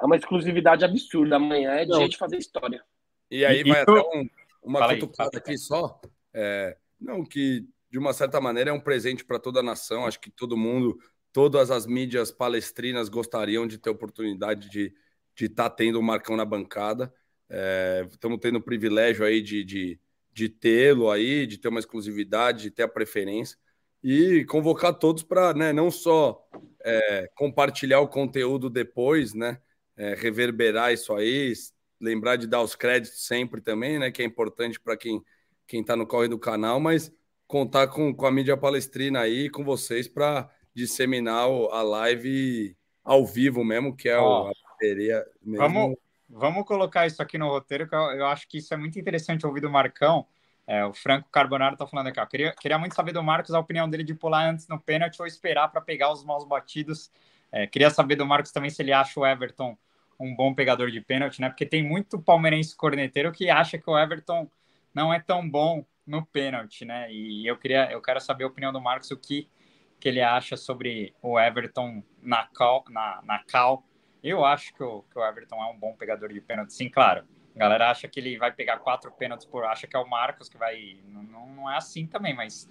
é uma exclusividade absurda. Amanhã é dia de fazer história. E aí vai até um, uma cutucada aqui só. É, não, que de uma certa maneira é um presente para toda a nação. Acho que todo mundo todas as mídias palestrinas gostariam de ter oportunidade de estar tá tendo o Marcão na bancada. É, estamos tendo o privilégio aí de, de, de tê-lo aí, de ter uma exclusividade, de ter a preferência. e convocar todos para né, não só é, compartilhar o conteúdo depois, né? É, reverberar isso aí, lembrar de dar os créditos sempre também, né? Que é importante para quem quem está no corre do canal, mas contar com, com a mídia palestrina aí, com vocês, para disseminar a live ao vivo mesmo, que é oh, a bateria mesmo. Vamos, vamos colocar isso aqui no roteiro, que eu, eu acho que isso é muito interessante ouvir do Marcão. É, o Franco Carbonaro tá falando aqui, ó. Queria, queria muito saber do Marcos a opinião dele de pular antes no pênalti ou esperar para pegar os maus batidos. É, queria saber do Marcos também se ele acha o Everton um bom pegador de pênalti, né? Porque tem muito palmeirense corneteiro que acha que o Everton não é tão bom no pênalti, né? E eu queria, eu quero saber a opinião do Marcos, o que, que ele acha sobre o Everton na cal, na, na cal. Eu acho que o, que o Everton é um bom pegador de pênalti, sim, claro. A galera acha que ele vai pegar quatro pênaltis por. Acha que é o Marcos que vai. Não, não é assim também, mas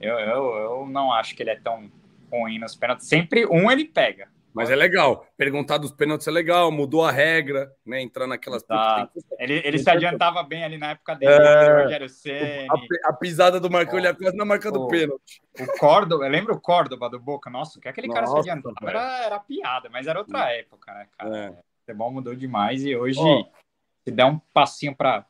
eu, eu, eu não acho que ele é tão ruim nos pênaltis. Sempre um ele pega. Mas é legal. Perguntar dos pênaltis é legal, mudou a regra, né? Entrar naquelas. Tá. Ele, ele se adiantava bem ali na época dele, é... Rogério Ceni. A, a, pisada do Marcão, ele é quase na marca do pênalti. O Córdoba, eu lembro o Córdoba do Boca, nossa, que aquele Nossa, cara se adiantava era, era piada, mas era outra época, né, cara? É. O futebol mudou demais e hoje. Oh se der um passinho para.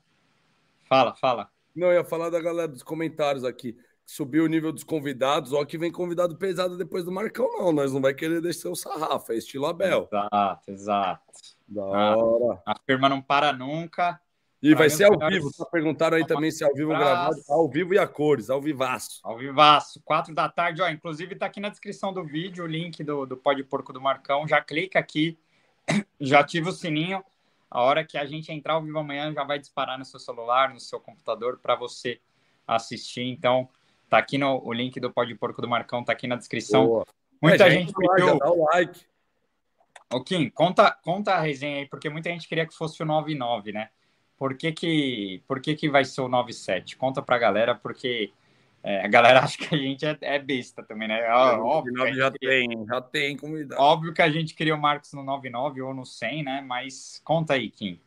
Fala, fala. Não, eu ia falar da galera dos comentários aqui. Subiu o nível dos convidados, ó, que vem convidado pesado depois do Marcão, não. Nós não vai querer descer o sarrafo, é estilo Abel. Exato, exato. Da hora. A, a firma não para nunca. E vai ser ao vivo, tá? Perguntaram aí também se é ao vivo gravado. Ao vivo e a cores, ao vivaço. Ao vivaço, quatro da tarde, ó. Inclusive tá aqui na descrição do vídeo o link do, do Pó de Porco do Marcão. Já clica aqui, já ativa o sininho a hora que a gente entrar ao vivo amanhã já vai disparar no seu celular, no seu computador para você assistir. Então, tá aqui no o link do Pode Porco do Marcão, tá aqui na descrição. Boa. Muita é, gente pediu. Dá o like. Ô, Kim, conta, conta a resenha aí, porque muita gente queria que fosse o 99, né? Por que que, por que, que vai ser o 97? Conta pra galera, porque é, a galera acha que a gente é, é besta também, né? óbvio já queria... tem, já tem comunidade. Óbvio que a gente queria o Marcos no 99 ou no 100, né? Mas conta aí, Kim.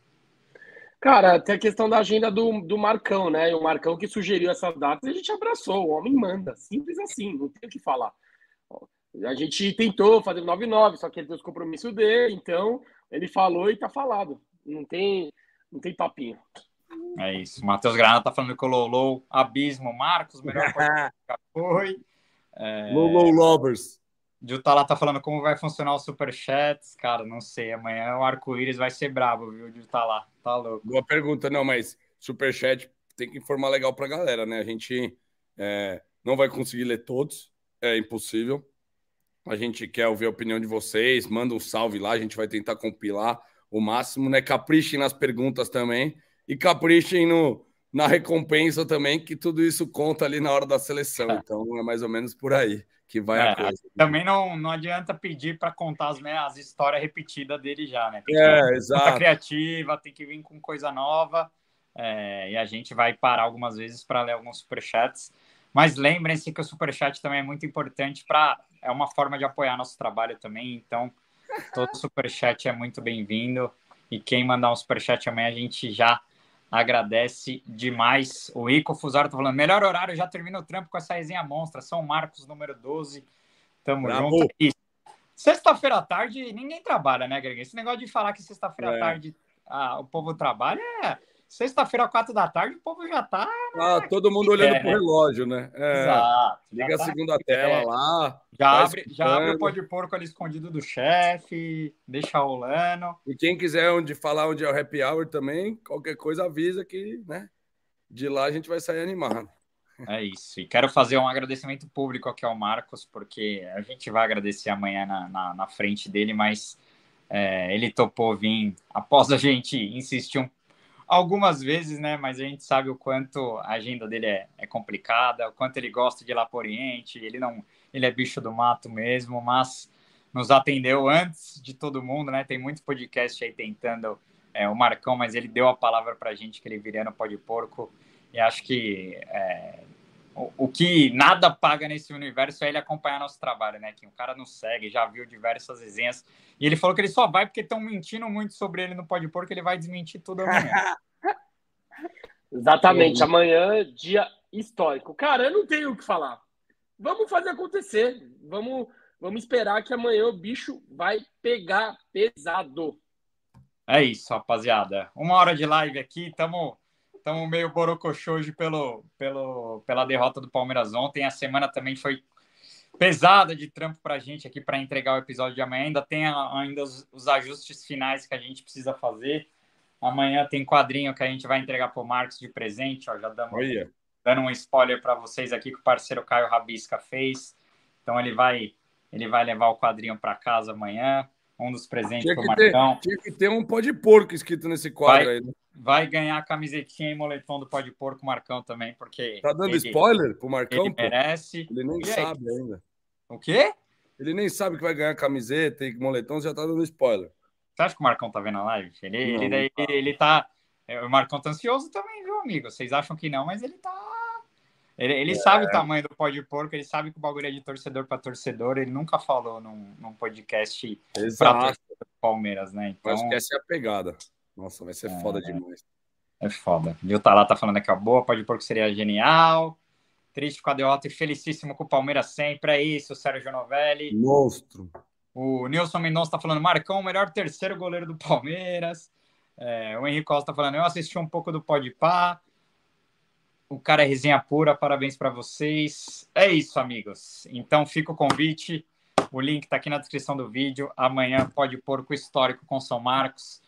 Cara, tem a questão da agenda do, do Marcão, né? O Marcão que sugeriu essas datas, a gente abraçou. O homem manda, simples assim, não tem o que falar. A gente tentou fazer o 99, só que ele tem os compromissos dele, então ele falou e tá falado. Não tem, não tem papinho. É isso. Matheus Granada tá falando que o Lolo, abismo, Marcos, melhor foi. É... Lolo Lovers. Juta lá tá falando como vai funcionar o Superchats. Cara, não sei. Amanhã o arco-íris vai ser brabo, viu? Juta lá. Tá louco. Boa pergunta, não, mas Superchat tem que informar legal pra galera, né? A gente é, não vai conseguir ler todos, é impossível. A gente quer ouvir a opinião de vocês. Manda um salve lá, a gente vai tentar compilar o máximo, né? Caprichem nas perguntas também e caprichem no, na recompensa também, que tudo isso conta ali na hora da seleção. Então é mais ou menos por aí que vai é, a coisa. Também não, não adianta pedir para contar as, né, as histórias repetidas dele já, né? Tem é, exato. criativa, tem que vir com coisa nova. É, e a gente vai parar algumas vezes para ler alguns superchats. Mas lembrem-se que o superchat também é muito importante para. É uma forma de apoiar nosso trabalho também. Então, todo superchat é muito bem-vindo. E quem mandar um superchat amanhã, a gente já agradece demais. O Ico Fusaro tá falando, melhor horário, já termina o trampo com essa resenha monstra. São Marcos, número 12. Tamo Bravo. junto. E sexta-feira à tarde, ninguém trabalha, né, Greg? Esse negócio de falar que sexta-feira é. à tarde ah, o povo trabalha é Sexta-feira, quatro da tarde, o povo já tá. Ah, todo mundo olhando é, pro relógio, né? É, Exato. Liga a tá segunda tela lá. Já abre, já abre o pó de porco ali escondido do chefe, deixa rolando. E quem quiser onde falar onde é o happy hour também, qualquer coisa avisa que, né? De lá a gente vai sair animado. É isso. E quero fazer um agradecimento público aqui ao Marcos, porque a gente vai agradecer amanhã na, na, na frente dele, mas é, ele topou vir após a gente insistir um algumas vezes, né? Mas a gente sabe o quanto a agenda dele é, é complicada, o quanto ele gosta de ir lá para Oriente. Ele não, ele é bicho do mato mesmo, mas nos atendeu antes de todo mundo, né? Tem muito podcast aí tentando é, o Marcão, mas ele deu a palavra para a gente que ele viria no Pó de Porco. E acho que é, o, o, que nada paga nesse universo é ele acompanhar nosso trabalho, né? Que o cara nos segue, já viu diversas resenhas. E ele falou que ele só vai porque estão mentindo muito sobre ele no Pode Pôr, que ele vai desmentir tudo amanhã. Exatamente, amanhã, dia histórico. Cara, eu não tenho o que falar. vamos fazer acontecer. Vamos, vamos esperar que amanhã o bicho vai pegar pesado. É isso, rapaziada. Uma hora de live aqui, estamos tamo meio borocochô hoje pelo, pelo, pela derrota do Palmeiras ontem. A semana também foi pesada de trampo para a gente aqui para entregar o episódio de amanhã. Ainda tem ainda os, os, ajustes finais que a gente precisa fazer. Amanhã tem quadrinho que a gente vai entregar para o Marcos de presente. Ó, já damos, dando um spoiler para vocês aqui que o parceiro Caio Rabisca fez. Então ele vai ele vai levar o quadrinho para casa amanhã. Um dos presentes para o Marcão. tinha que ter um pó de porco escrito nesse quadro vai, aí. Né? Vai ganhar a camisetinha e moletom do pó de porco Marcão também, porque. Tá dando ele, spoiler pro Marcão? Ele merece. Ele nem e sabe aí? ainda. O quê? Ele nem sabe que vai ganhar camiseta e moletom, já tá dando spoiler. Você acha que o Marcão tá vendo a live? Ele, não, ele, tá. ele tá. É, o Marcão tá ansioso também, viu, amigo? Vocês acham que não, mas ele tá. Ele, ele é. sabe o tamanho do pó de porco, ele sabe que o bagulho é de torcedor para torcedor. Ele nunca falou num, num podcast para Palmeiras, né? Então, acho que essa é a pegada. Nossa, vai ser é, foda demais. É foda. Viu, tá lá, tá falando aqui, ó. Boa, pode porco seria genial. Triste com a derrota e felicíssimo com o Palmeiras sempre. É isso, Sérgio Novelli. Monstro. O Nilson Mendonça tá falando, Marcão, o melhor terceiro goleiro do Palmeiras. É, o Henrique Costa tá falando, eu assisti um pouco do Pode Pá. O cara é resenha pura, parabéns para vocês. É isso, amigos. Então fica o convite. O link está aqui na descrição do vídeo. Amanhã pode pôr com histórico com São Marcos.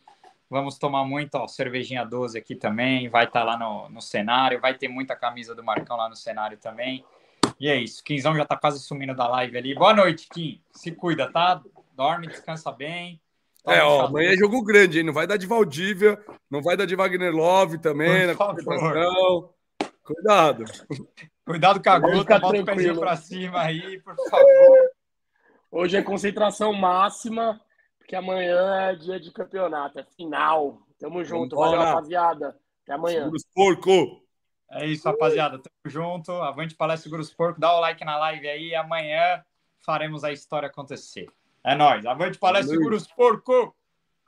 Vamos tomar muito, ó, cervejinha 12 aqui também. Vai estar tá lá no, no cenário. Vai ter muita camisa do Marcão lá no cenário também. E é isso. Quinzão já tá quase sumindo da live ali. Boa noite, Kim. Se cuida, tá? Dorme, descansa bem. É, ó, amanhã é jogo grande, hein? Não vai dar de Valdívia, não vai dar de Wagner Love também, na concentração. Cuidado. Cuidado com a gota, bota o pezinho pra cima aí, por favor. Hoje é concentração máxima que amanhã é dia de campeonato, é final. Tamo junto, Vambora. valeu, rapaziada. Até amanhã. Seguros Porco. É isso, rapaziada. Tamo junto. Avante Palestra Seguros Porco. Dá o like na live aí. Amanhã faremos a história acontecer. É nóis. Avante Palestra Seguros Porco.